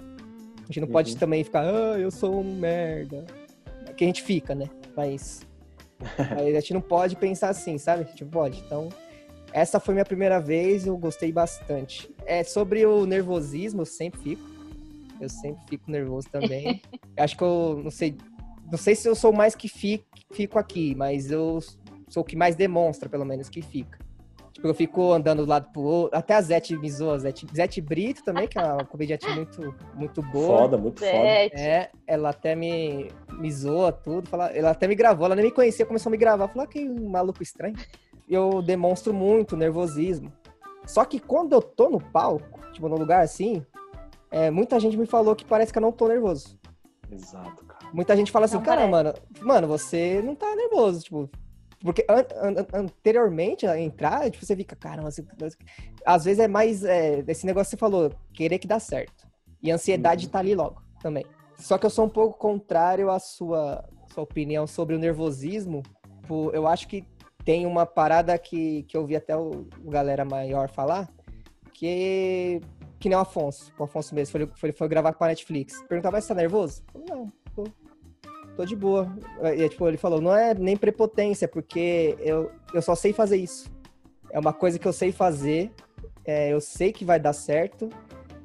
A gente não uhum. pode também ficar, ah, eu sou um merda. Que a gente fica, né? Mas, mas a gente não pode pensar assim, sabe? A gente pode. Então, essa foi minha primeira vez, eu gostei bastante. É sobre o nervosismo, eu sempre fico. Eu sempre fico nervoso também. Acho que eu não sei, não sei se eu sou mais que fico, fico aqui, mas eu sou o que mais demonstra, pelo menos, que fica. Tipo, eu fico andando do lado pro outro. Até a Zete me zoa, Zete, Zete Brito também, que é uma comediante muito, muito boa. Foda, muito foda. É, ela até me, me zoa tudo. Fala, ela até me gravou, ela nem me conhecia, começou a me gravar. Falou, ah, que maluco estranho. Eu demonstro muito nervosismo. Só que quando eu tô no palco, tipo, num lugar assim, é, muita gente me falou que parece que eu não tô nervoso. Exato, cara. Muita gente fala assim, cara, mano, mano, você não tá nervoso, tipo, porque an an anteriormente a entrar, tipo, você fica, caramba, você... às vezes é mais é, esse negócio que você falou, querer que dá certo. E a ansiedade uhum. tá ali logo também. Só que eu sou um pouco contrário à sua, sua opinião sobre o nervosismo. Eu acho que tem uma parada que, que eu vi até o, o galera maior falar, que que nem o Afonso, o Afonso mesmo, foi, foi, foi gravar com a Netflix. Perguntava, você tá nervoso? Eu falei, não, tô, tô de boa. E, tipo, ele falou, não é nem prepotência, porque eu, eu só sei fazer isso. É uma coisa que eu sei fazer, é, eu sei que vai dar certo,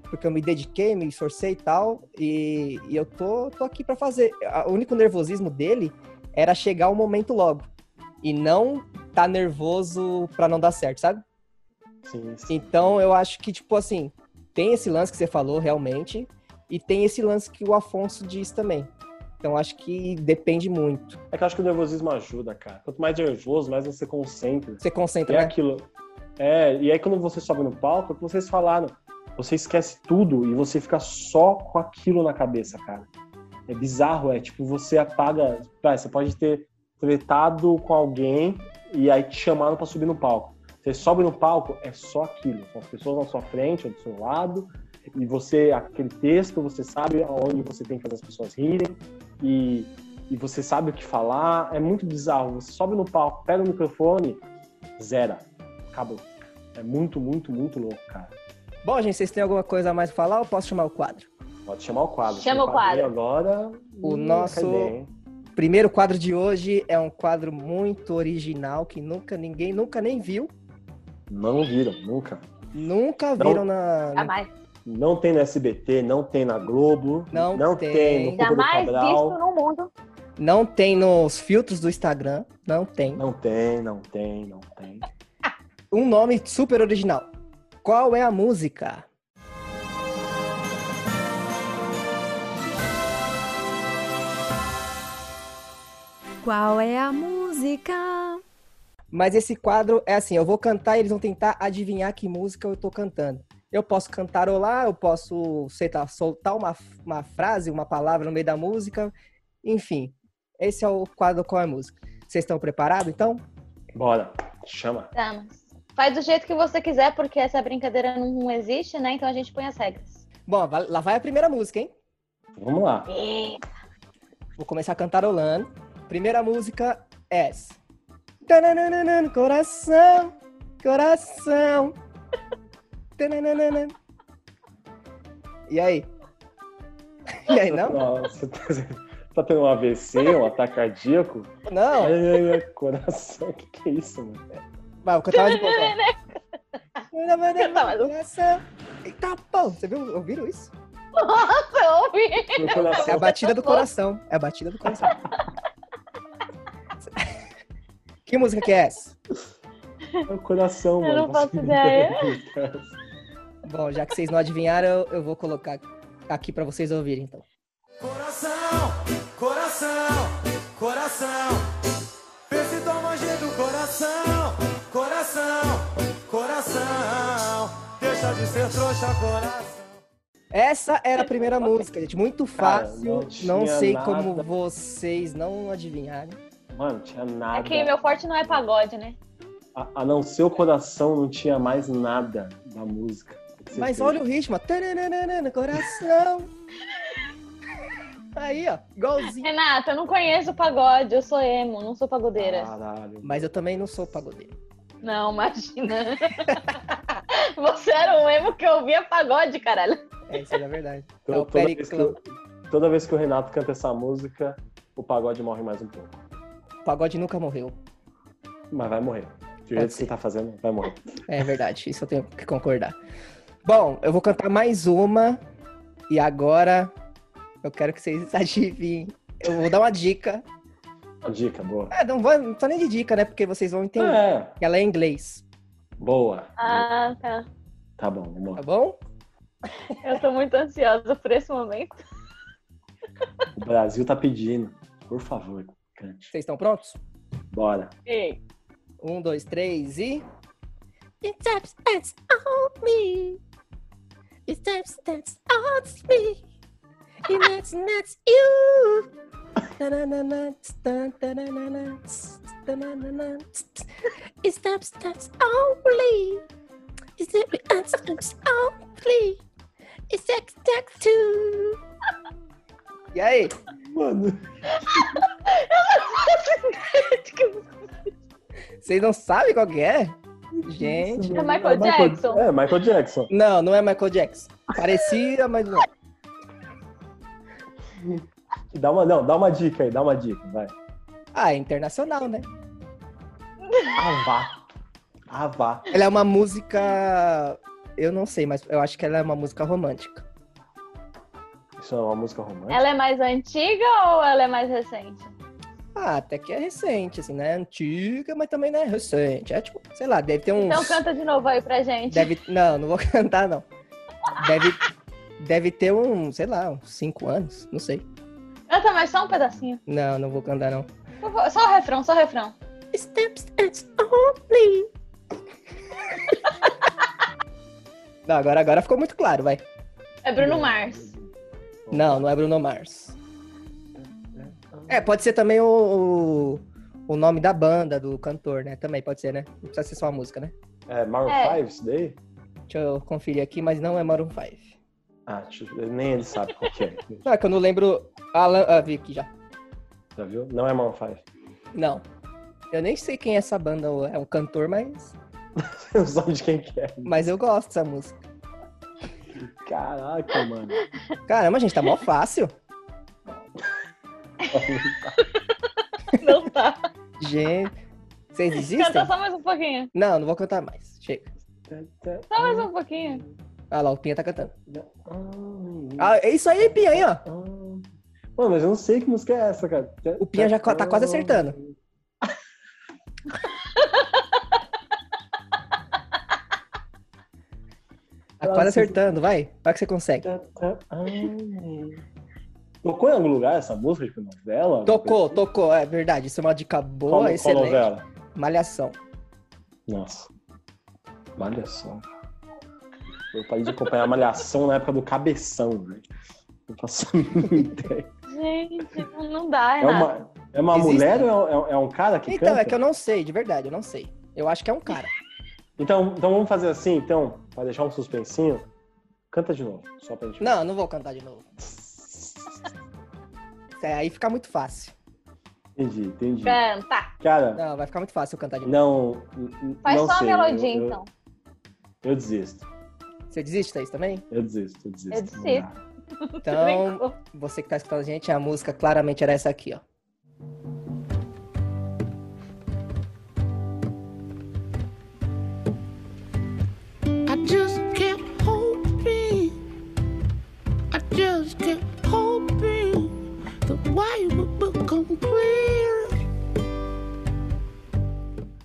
porque eu me dediquei, me esforcei e tal, e, e eu tô, tô aqui para fazer. O único nervosismo dele era chegar o momento logo, e não tá nervoso para não dar certo, sabe? Sim, sim. Então eu acho que, tipo assim, tem esse lance que você falou realmente, e tem esse lance que o Afonso diz também. Então acho que depende muito. É que eu acho que o nervosismo ajuda, cara. Quanto mais nervoso, mais você concentra. Você concentra, é né? aquilo. É, e aí quando você sobe no palco, é o que vocês falaram. Você esquece tudo e você fica só com aquilo na cabeça, cara. É bizarro, é tipo, você apaga. Você pode ter tretado com alguém e aí te chamaram para subir no palco. Você sobe no palco, é só aquilo. São as pessoas na sua frente ou do seu lado, e você, aquele texto, você sabe aonde você tem que fazer as pessoas rirem, e, e você sabe o que falar. É muito bizarro. Você sobe no palco, pega o microfone, zera. Acabou. É muito, muito, muito louco, cara. Bom, gente, vocês têm alguma coisa a mais pra falar ou posso chamar o quadro? Pode chamar o quadro. Chama o quadro. Agora. O nosso primeiro quadro de hoje é um quadro muito original que nunca ninguém nunca nem viu. Não viram, nunca. Nunca viram não, na. Jamais. Não tem no SBT, não tem na Globo. Não, não tem. tem no Jamais visto no mundo. Não tem nos filtros do Instagram. Não tem. Não tem, não tem, não tem. um nome super original. Qual é a música? Qual é a música? Mas esse quadro é assim, eu vou cantar e eles vão tentar adivinhar que música eu tô cantando. Eu posso cantarolar, eu posso sei lá, soltar uma, uma frase, uma palavra no meio da música. Enfim, esse é o quadro Qual é a Música. Vocês estão preparados, então? Bora, chama. Estamos. Faz do jeito que você quiser, porque essa brincadeira não existe, né? Então a gente põe as regras. Bom, lá vai a primeira música, hein? Vamos lá. Eita. Vou começar cantarolando. Primeira música é essa. Coração, coração. E aí? E aí, não? Nossa, tá tendo um AVC, um ataque cardíaco? Não. Ai, ai, coração, o que, que é isso, mano? Vai, vou cantar de boca. coração. Eita, pô, você viu, ouviram isso? Nossa, eu ouvi. É a batida do coração. É a batida do coração. Que música que é essa? É o coração, eu mano. Eu não faço ideia. Bom, já que vocês não adivinharam, eu vou colocar aqui para vocês ouvirem, então. Coração, coração, coração. Vê se toma jeito, coração, coração, coração. Deixa de ser trouxa, coração. Essa era a primeira música, gente. Muito fácil. Cara, não, não sei nada. como vocês não adivinharem. Mano, tinha nada. É que meu forte não é pagode, né? A, a não ser o coração, não tinha mais nada da música. Mas olha o ritmo. no coração. Aí, ó, igualzinho. Renata, eu não conheço pagode, eu sou emo, não sou pagodeira. Caralho. Mas eu também não sou pagodeiro. Não, imagina. Você era um emo que ouvia pagode, caralho. É, isso é verdade. To- É o toda, vez o- toda vez que o Renato canta essa música, o pagode morre mais um pouco. O pagode nunca morreu. Mas vai morrer. Do jeito que você tá fazendo, vai morrer. É verdade, isso eu tenho que concordar. Bom, eu vou cantar mais uma. E agora eu quero que vocês adivinhem. Eu vou dar uma dica. Uma dica, boa. É, não, vou, não tô nem de dica, né? Porque vocês vão entender. É, Ela é em inglês, boa. Ah, tá. Tá bom, vamos tá lá. bom? Eu tô muito ansiosa por esse momento. O Brasil tá pedindo. Por favor, cante. Vocês estão prontos? Bora. Ei, Um, dois, três e. It taps that's on me. It taps that's on me. And that's that's you. Ta-na-na-na, ta-na-na-na, ta-na-na-na. It taps that's only. It taps that's only. It's taps that's two. E aí? Mano, Vocês não sabem qual que é? Gente. É Michael Jackson? É, Michael Jackson. Não, não é Michael Jackson. Parecia, mas não. é. Dá uma, não, dá uma dica aí, dá uma dica, vai. Ah, é internacional, né? Ah, vá. Ah. Ela é uma música. Eu não sei, mas eu acho que ela é uma música romântica. Isso é uma música romântica? ela é mais antiga ou ela é mais recente? Ah, até que é recente, assim, né? Antiga, mas também não é recente. É tipo, sei lá, deve ter uns. Então canta de novo aí pra gente. Deve... Não, não vou cantar, não. Deve, deve ter um, sei lá, uns 5 anos, não sei. Canta mais só um pedacinho. Não, não vou cantar, não. Favor, Só o refrão, só o refrão. Steps and only. Não, agora, agora ficou muito claro, vai. É Bruno Mars. Não, não é Bruno Mars. É, pode ser também o, o, o nome da banda, do cantor, né? Também pode ser, né? Não precisa ser só a música, né? É Maroon É. 5 isso daí? Deixa eu conferir aqui, mas não é Maroon 5. Ah, eu- nem ele sabe qual que é. Não, é que eu não lembro. Alan, ah, vi aqui já. Já viu? Não é Maroon 5. Não. Eu nem sei quem é essa banda, é um cantor, mas, não sabe de quem que é. mas eu gosto dessa música. Caraca, mano. Caramba, gente, tá mó fácil. Não tá. Gente, vocês Canta existem? só mais um pouquinho. Não, não vou cantar mais. Chega. Só mais um pouquinho. Ah lá, o Pinha tá cantando. Ah, é isso aí, Pinha, aí, ó. Mano, mas eu não sei que música é essa, cara. O Pinha já tá quase acertando. Tá quase acertando, vai. Vai que você consegue. Tocou em algum lugar essa música de novela? Tocou, tocou, é verdade. Isso é uma dica boa, Qual, qual excelente. novela? Malhação. Nossa. Malhação. Eu parei de acompanhar a Malhação na época do Cabeção, velho. Não faço a mínima ideia. Gente, não- dá, É Renato. uma, é uma Existe? mulher ou é, é um cara que Então, canta? é que eu não sei, de verdade, eu não sei. Eu acho que é um cara. Então, então vamos fazer assim, então, pra deixar um suspensinho. Canta de novo, só pra gente. Não, não vou cantar de novo. É, aí fica muito fácil. Entendi, entendi. Canta. Cara, Não, vai ficar muito fácil eu cantar de novo. não. Faz não só a sei, melodia, eu- eu- então. Eu desisto. Você desiste, Thaís, também? Eu desisto, eu desisto. Eu desisto. Então, você que tá escutando a gente, a música claramente era essa aqui, ó.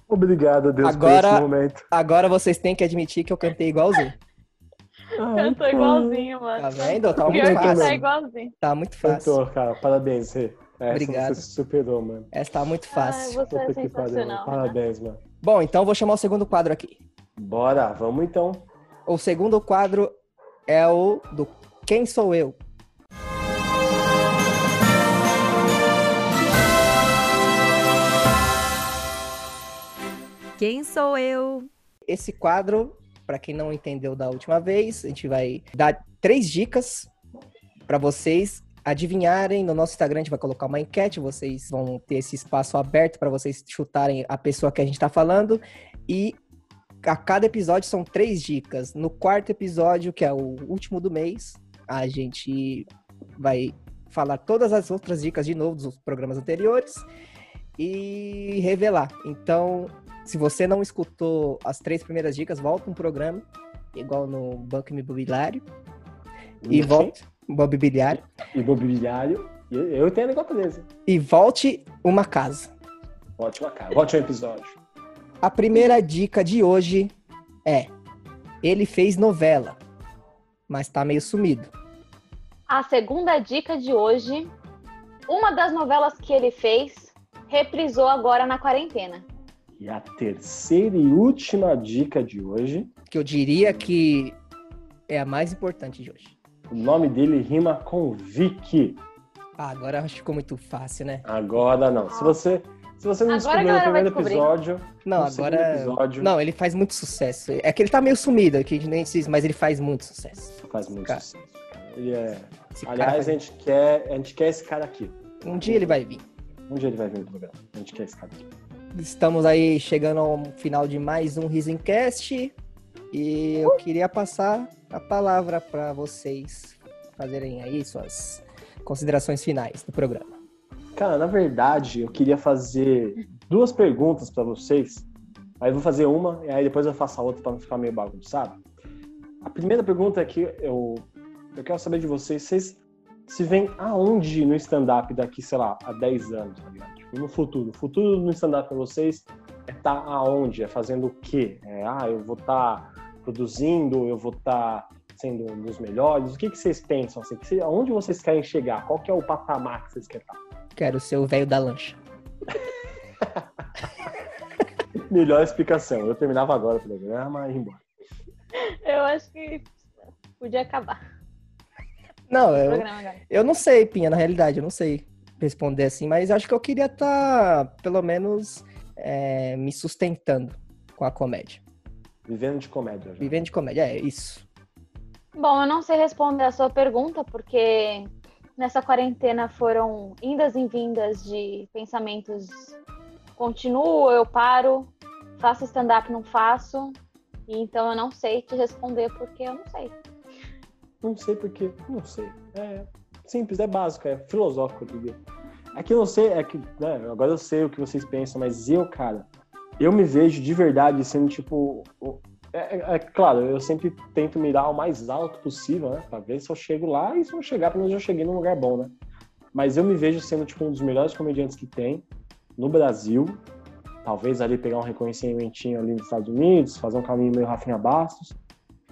Obrigado, Deus, Agora- por esse momento. Agora vocês têm que admitir que eu cantei igualzinho. Cantou igualzinho, mano. Tá vendo? Tá muito Pior que tá fácil. igualzinho. Tá muito fácil. Cantor, cara, parabéns, Rê. Essa Obrigado. Você se superou, mano. Essa tá muito Ai, fácil. você é sensacional. Renato. Parabéns, mano. Bom, então eu vou chamar o segundo quadro aqui. Bora, vamos então. O segundo quadro é o do Quem Sou Eu? Quem sou eu? Esse quadro, pra quem não entendeu da última vez, a gente vai dar três dicas pra vocês adivinharem, no nosso Instagram a gente vai colocar uma enquete, vocês vão ter esse espaço aberto para vocês chutarem a pessoa que a gente tá falando. E a cada episódio são três dicas. No quarto episódio, que é o último do mês, a gente vai falar todas as outras dicas de novo dos programas anteriores e revelar. Então, se você não escutou as três primeiras dicas, volta um programa, igual no Banco Imobiliário. E volte. Imobiliário. Imobiliário. E Eu tenho igual beleza. E volte uma casa. Ótima cara. Ótimo episódio. A primeira dica de hoje é: ele fez novela, mas tá meio sumido. A segunda dica de hoje, uma das novelas que ele fez, reprisou agora na quarentena. E a terceira e última dica de hoje, Que eu diria que é a mais importante de hoje. o nome dele rima com Vicky. Ah, agora acho que ficou muito fácil, né? Agora não. Se você, se você não Agora descobriu no primeiro episódio, Não, agora. episódio, Não, ele faz muito sucesso. É que ele tá meio sumido aqui, a gente nem diz, mas ele faz muito sucesso. faz muito Cara. sucesso. Ele é... Esse Aliás, a gente, quer, a gente quer esse cara aqui. um dia ele vai vir. Um dia ele vai vir no programa. A gente quer esse cara aqui. Estamos aí chegando ao final de mais um Risencast e eu queria passar a palavra para vocês fazerem aí suas considerações finais do programa. Cara, na verdade, eu queria fazer duas perguntas pra vocês. Aí eu vou fazer uma e aí depois eu faço a outra pra não ficar meio bagunçado. A primeira pergunta é que eu, eu quero saber de vocês, vocês se veem aonde no stand-up daqui, sei lá, a 10 anos, tá ligado? No futuro. O futuro no stand-up pra vocês é estar aonde? É fazendo o quê? É, ah, eu vou estar produzindo, eu vou estar sendo um dos melhores. O que, que vocês pensam? Assim, que, aonde vocês querem chegar? Qual que é o patamar que vocês querem estar? Quero ser o velho da lancha. Melhor explicação. Eu terminava agora o programa e ia embora. Eu acho que podia acabar Não, eu, eu não sei, Pinha, na realidade, eu não sei responder assim, mas acho que eu queria estar, pelo menos, é, me sustentando com a comédia. Vivendo de comédia. Já. Vivendo de comédia, é isso. Bom, eu não sei responder a sua pergunta, porque nessa quarentena foram indas e vindas de pensamentos. Continuo, eu paro, faço stand-up, não faço. E então eu não sei te responder porque eu não sei. Não sei porque. Não sei. É simples, é básico, é filosófico, eu. É que eu não sei, é que. né, agora eu sei o que vocês pensam, mas eu, cara, eu me vejo de verdade sendo tipo. É, é- é claro, eu sempre tento mirar o mais alto possível, né? Pra ver se eu chego lá e se eu chegar, pelo menos eu cheguei num lugar bom, né? Mas eu me vejo sendo tipo um dos melhores comediantes que tem no Brasil. Talvez ali pegar um reconhecimentinho ali nos Estados Unidos, fazer um caminho meio Rafinha Bastos.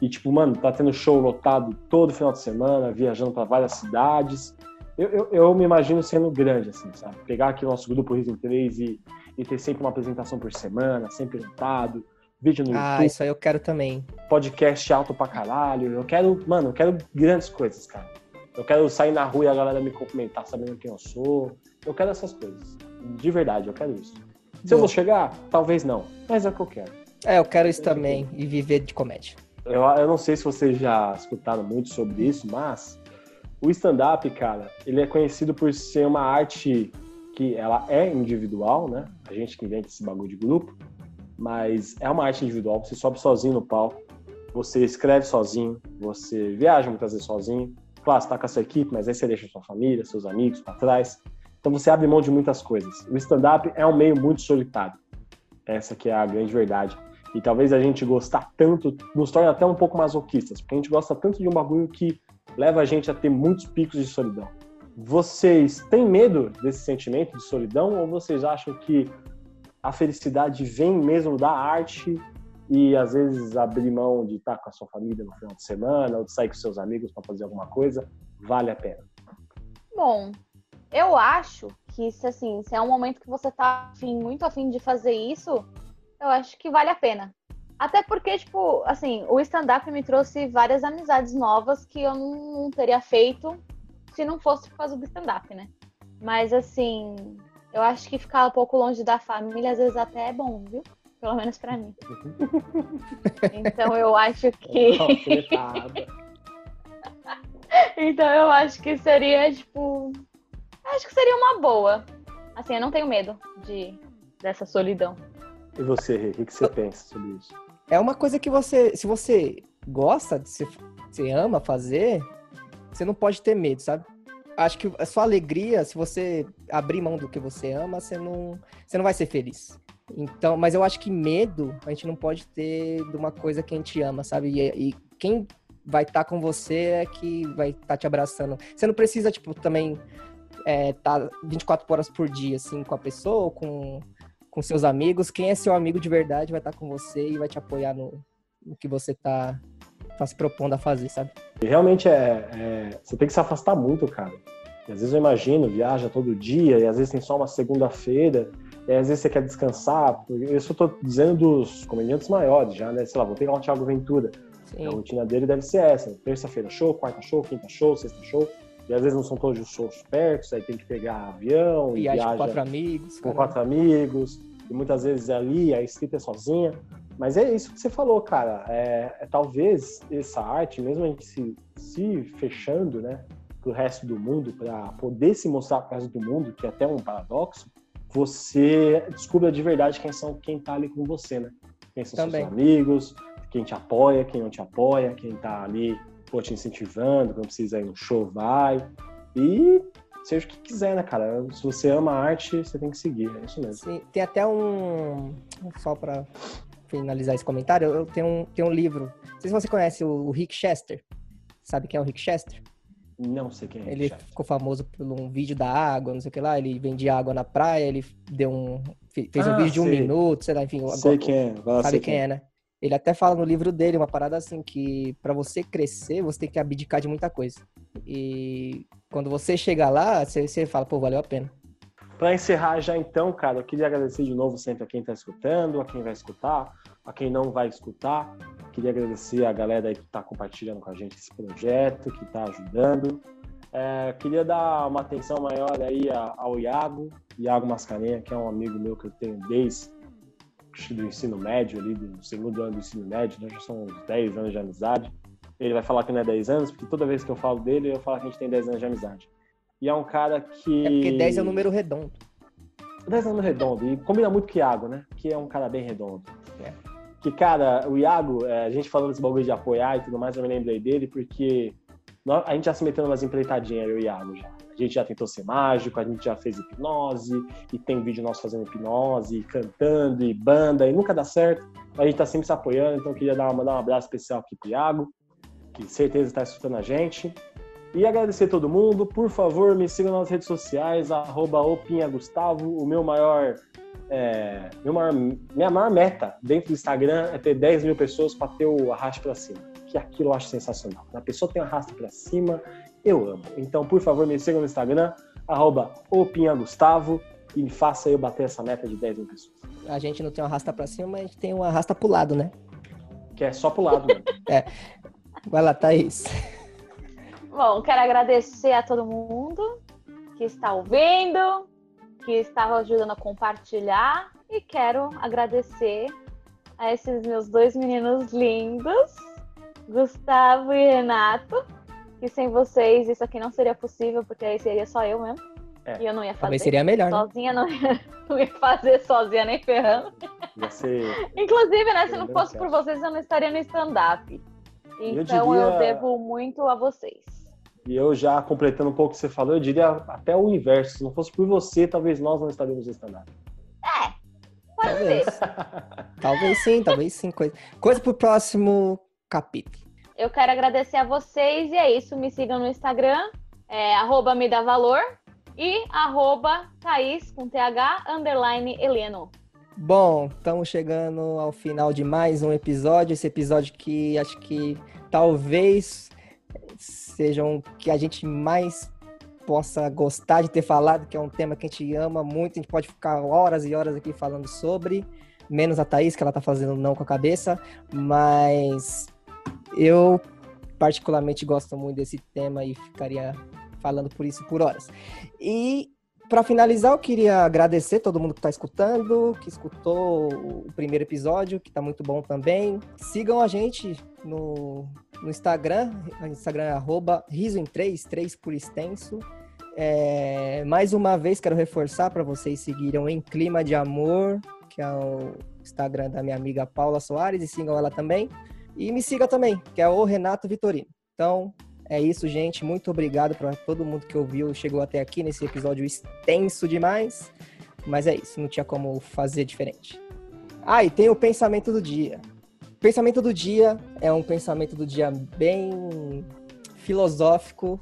E, tipo, mano, tá tendo show lotado todo final de semana, viajando pra várias cidades. Eu, eu, eu me imagino sendo grande, assim, sabe? Pegar aqui o nosso grupo Riso em 3 e, e ter sempre uma apresentação por semana, sempre lotado, vídeo no Ah, YouTube, isso aí eu quero também. podcast alto pra caralho. Eu quero, mano, eu quero grandes coisas, cara. Eu quero sair na rua e a galera me cumprimentar sabendo quem eu sou. Eu quero essas coisas. De verdade, eu quero isso. Se eu vou chegar, talvez não. Mas é o que eu quero. É, eu quero isso também e viver de comédia. Eu, eu não sei se vocês já escutaram muito sobre isso, mas o stand-up, cara, ele é conhecido por ser uma arte que ela é individual, né? A gente que inventa esse bagulho de grupo, mas é uma arte individual. Você sobe sozinho no palco, você escreve sozinho, você viaja muitas vezes sozinho. Claro, você tá com a sua equipe, mas aí você deixa sua família, seus amigos para trás. Então você abre mão de muitas coisas. O stand-up é um meio muito solitário. Essa que é a grande verdade. E talvez a gente gostar tanto nos torne até um pouco masoquistas, porque a gente gosta tanto de um bagulho que leva a gente a ter muitos picos de solidão. Vocês têm medo desse sentimento de solidão ou vocês acham que a felicidade vem mesmo da arte e às vezes abrir mão de estar com a sua família no final de semana ou de sair com seus amigos para fazer alguma coisa vale a pena? Bom, eu acho que se assim, se é um momento que você tá afim, muito afim de fazer isso, eu acho que vale a pena. Até porque, tipo, assim, o stand-up me trouxe várias amizades novas que eu não, teria feito se não fosse por causa do stand-up, né? Mas assim, eu acho que ficar um pouco longe da família às vezes até é bom, viu? Pelo menos pra mim. Então eu acho que Alfinetada. Então eu acho que seria, tipo. Acho que seria uma boa. Assim, eu não tenho medo de dessa solidão. E você, o que, você pensa sobre isso? É uma coisa que você, se você gosta, de se você ama fazer, você não pode ter medo, sabe? Acho que a sua alegria, se você abrir mão do que você ama, você não, você não vai ser feliz. Então, mas eu acho que medo a gente não pode ter de uma coisa que a gente ama, sabe? E, e quem vai estar com você é que vai estar te abraçando. Você não precisa, tipo, também é, tá 24 horas por dia, assim, com a pessoa ou com, com seus amigos. Quem é seu amigo de verdade vai estar com você e vai te apoiar no, no que você tá, tá se propondo a fazer, sabe? E realmente é, é- Você tem que se afastar muito, cara. E às vezes eu imagino, viaja todo dia, e às vezes tem só uma segunda-feira, e às vezes você quer descansar. Isso eu tô dizendo dos comediantes maiores já, né? Sei lá, vou pegar o Thiago Ventura. Sim. A rotina dele deve ser essa: terça-feira show, quarta show, quinta show, sexta show. E às vezes não são todos os shows perto, aí tem que pegar avião, e Viagem com viaja quatro amigos. com cara. quatro amigos, e muitas vezes é ali, a escrita é sozinha. Mas é isso que você falou, cara. É, é talvez essa arte, mesmo a gente se, se fechando, né, pro resto do mundo, para poder se mostrar pro resto do mundo, que é até um paradoxo, você descubra de verdade quem são quem tá ali com você, né? Quem são Também. seus amigos, quem te apoia, quem não te apoia, quem tá ali pô, te incentivando, quando precisa ir no show, vai. E seja o que quiser, né, cara? Se você ama a arte, você tem que seguir, é isso mesmo. Sim, tem até um. Só pra finalizar esse comentário, eu tenho um, tenho um livro. Não sei se você conhece o Rick Chester. Sabe quem é o Rick Chester? Não sei quem é. Ele chefe. ficou famoso por um vídeo da água, não sei o que lá. Ele vendia água na praia, ele deu um. fe- Fez um Ah, vídeo de um sei. minuto, sei lá, enfim. Sei quem é. Vai Sabe sei quem é, né? Ele até fala no livro dele uma parada assim que pra você crescer, você tem que abdicar de muita coisa. E quando você chegar lá, você, você fala, pô, valeu a pena. Para encerrar já então, cara, eu queria agradecer de novo sempre a quem está escutando, a quem vai escutar, a quem não vai escutar. Queria agradecer a galera aí que está compartilhando com a gente esse projeto, que está ajudando. É, queria dar uma atenção maior aí ao Iago, Iago Mascarenha, que é um amigo meu que eu tenho desde do ensino médio ali, do segundo ano do ensino médio, né? já são uns 10 anos de amizade. Ele vai falar que não é 10 anos, porque toda vez que eu falo dele, eu falo que a gente tem 10 anos de amizade. E é um cara que. É porque 10 é um número redondo. 10 anos redondo. E combina muito com o Iago, né? Que é um cara bem redondo. É. Que, cara, o Iago, é, a gente falando desse bagulho de apoiar e tudo mais, eu me lembrei dele porque a gente já se meteu umas empreitadinhas, eu e o Iago já. A gente já tentou ser mágico, a gente já fez hipnose, e tem vídeo nosso fazendo hipnose, e cantando, e banda, e nunca dá certo. A gente tá sempre se apoiando, então queria dar, mandar um abraço especial aqui pro Iago, que certeza está escutando a gente. E agradecer a todo mundo. Por favor, me sigam nas redes sociais, arroba opinhagustavo. O meu maior, é, meu maior. Minha maior meta dentro do Instagram é ter 10 mil pessoas para ter o arraste para cima. Que aquilo eu acho sensacional. A pessoa tem o arrasto para cima, eu amo. Então, por favor, me sigam no Instagram, arroba opinhagustavo. E faça eu bater essa meta de 10 mil pessoas. A gente não tem um arrasta pra cima, mas a gente tem um arrasta pro lado, né? Que é só pro lado, mano. Vai lá, Thaís. Bom, quero agradecer a todo mundo que está ouvindo, que está ajudando a compartilhar e quero agradecer a esses meus dois meninos lindos, Gustavo e Renato, que sem vocês isso aqui não seria possível, porque aí seria só eu mesmo. É. E eu não ia fazer. Talvez seria melhor, né? Sozinha não ia, não ia fazer sozinha nem ferrando. Ser. Inclusive, né, se não fosse por vocês, eu não estaria no stand-up. Eu Então eu, diria- devo muito a vocês. E eu já completando um pouco o que você falou, eu diria até o inverso. Se não fosse por você, talvez nós não estaríamos no stand-up. Pode Talvez. ser. Talvez sim, talvez sim. Coisa, coisa pro próximo capítulo. Eu quero agradecer a vocês e é isso. Me sigam no Instagram, é, arroba me dá valor e arroba Thaís com TH underline Heleno. Bom, estamos chegando ao final de mais um episódio. Esse episódio que acho que talvez sejam que a gente mais possa gostar de ter falado, que é um tema que a gente ama muito. A gente pode ficar horas e horas aqui falando sobre, menos a Thaís, que ela tá fazendo não com a cabeça, mas eu particularmente gosto muito desse tema e ficaria falando por isso por horas. E Para finalizar, eu queria agradecer todo mundo que está escutando, que escutou o primeiro episódio, que está muito bom também. Sigam a gente no, no Instagram, Instagram é arroba riso em 3, 3 por extenso. É, mais uma vez, quero reforçar para vocês seguirem em Clima de Amor, que é o Instagram da minha amiga Paula Soares, e sigam ela também. E me siga também, que é o Renato Vitorino. Então, é isso, gente. Muito obrigado para todo mundo que ouviu, chegou até aqui nesse episódio extenso demais. Mas é isso, não tinha como fazer diferente. Ah, e tem o pensamento do dia. Pensamento do dia é um pensamento do dia bem filosófico,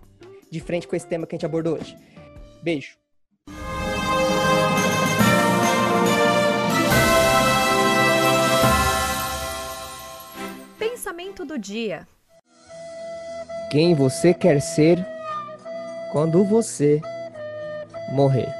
de frente com esse tema que a gente abordou hoje. Beijo. Pensamento do dia. Quem você quer ser quando você morrer?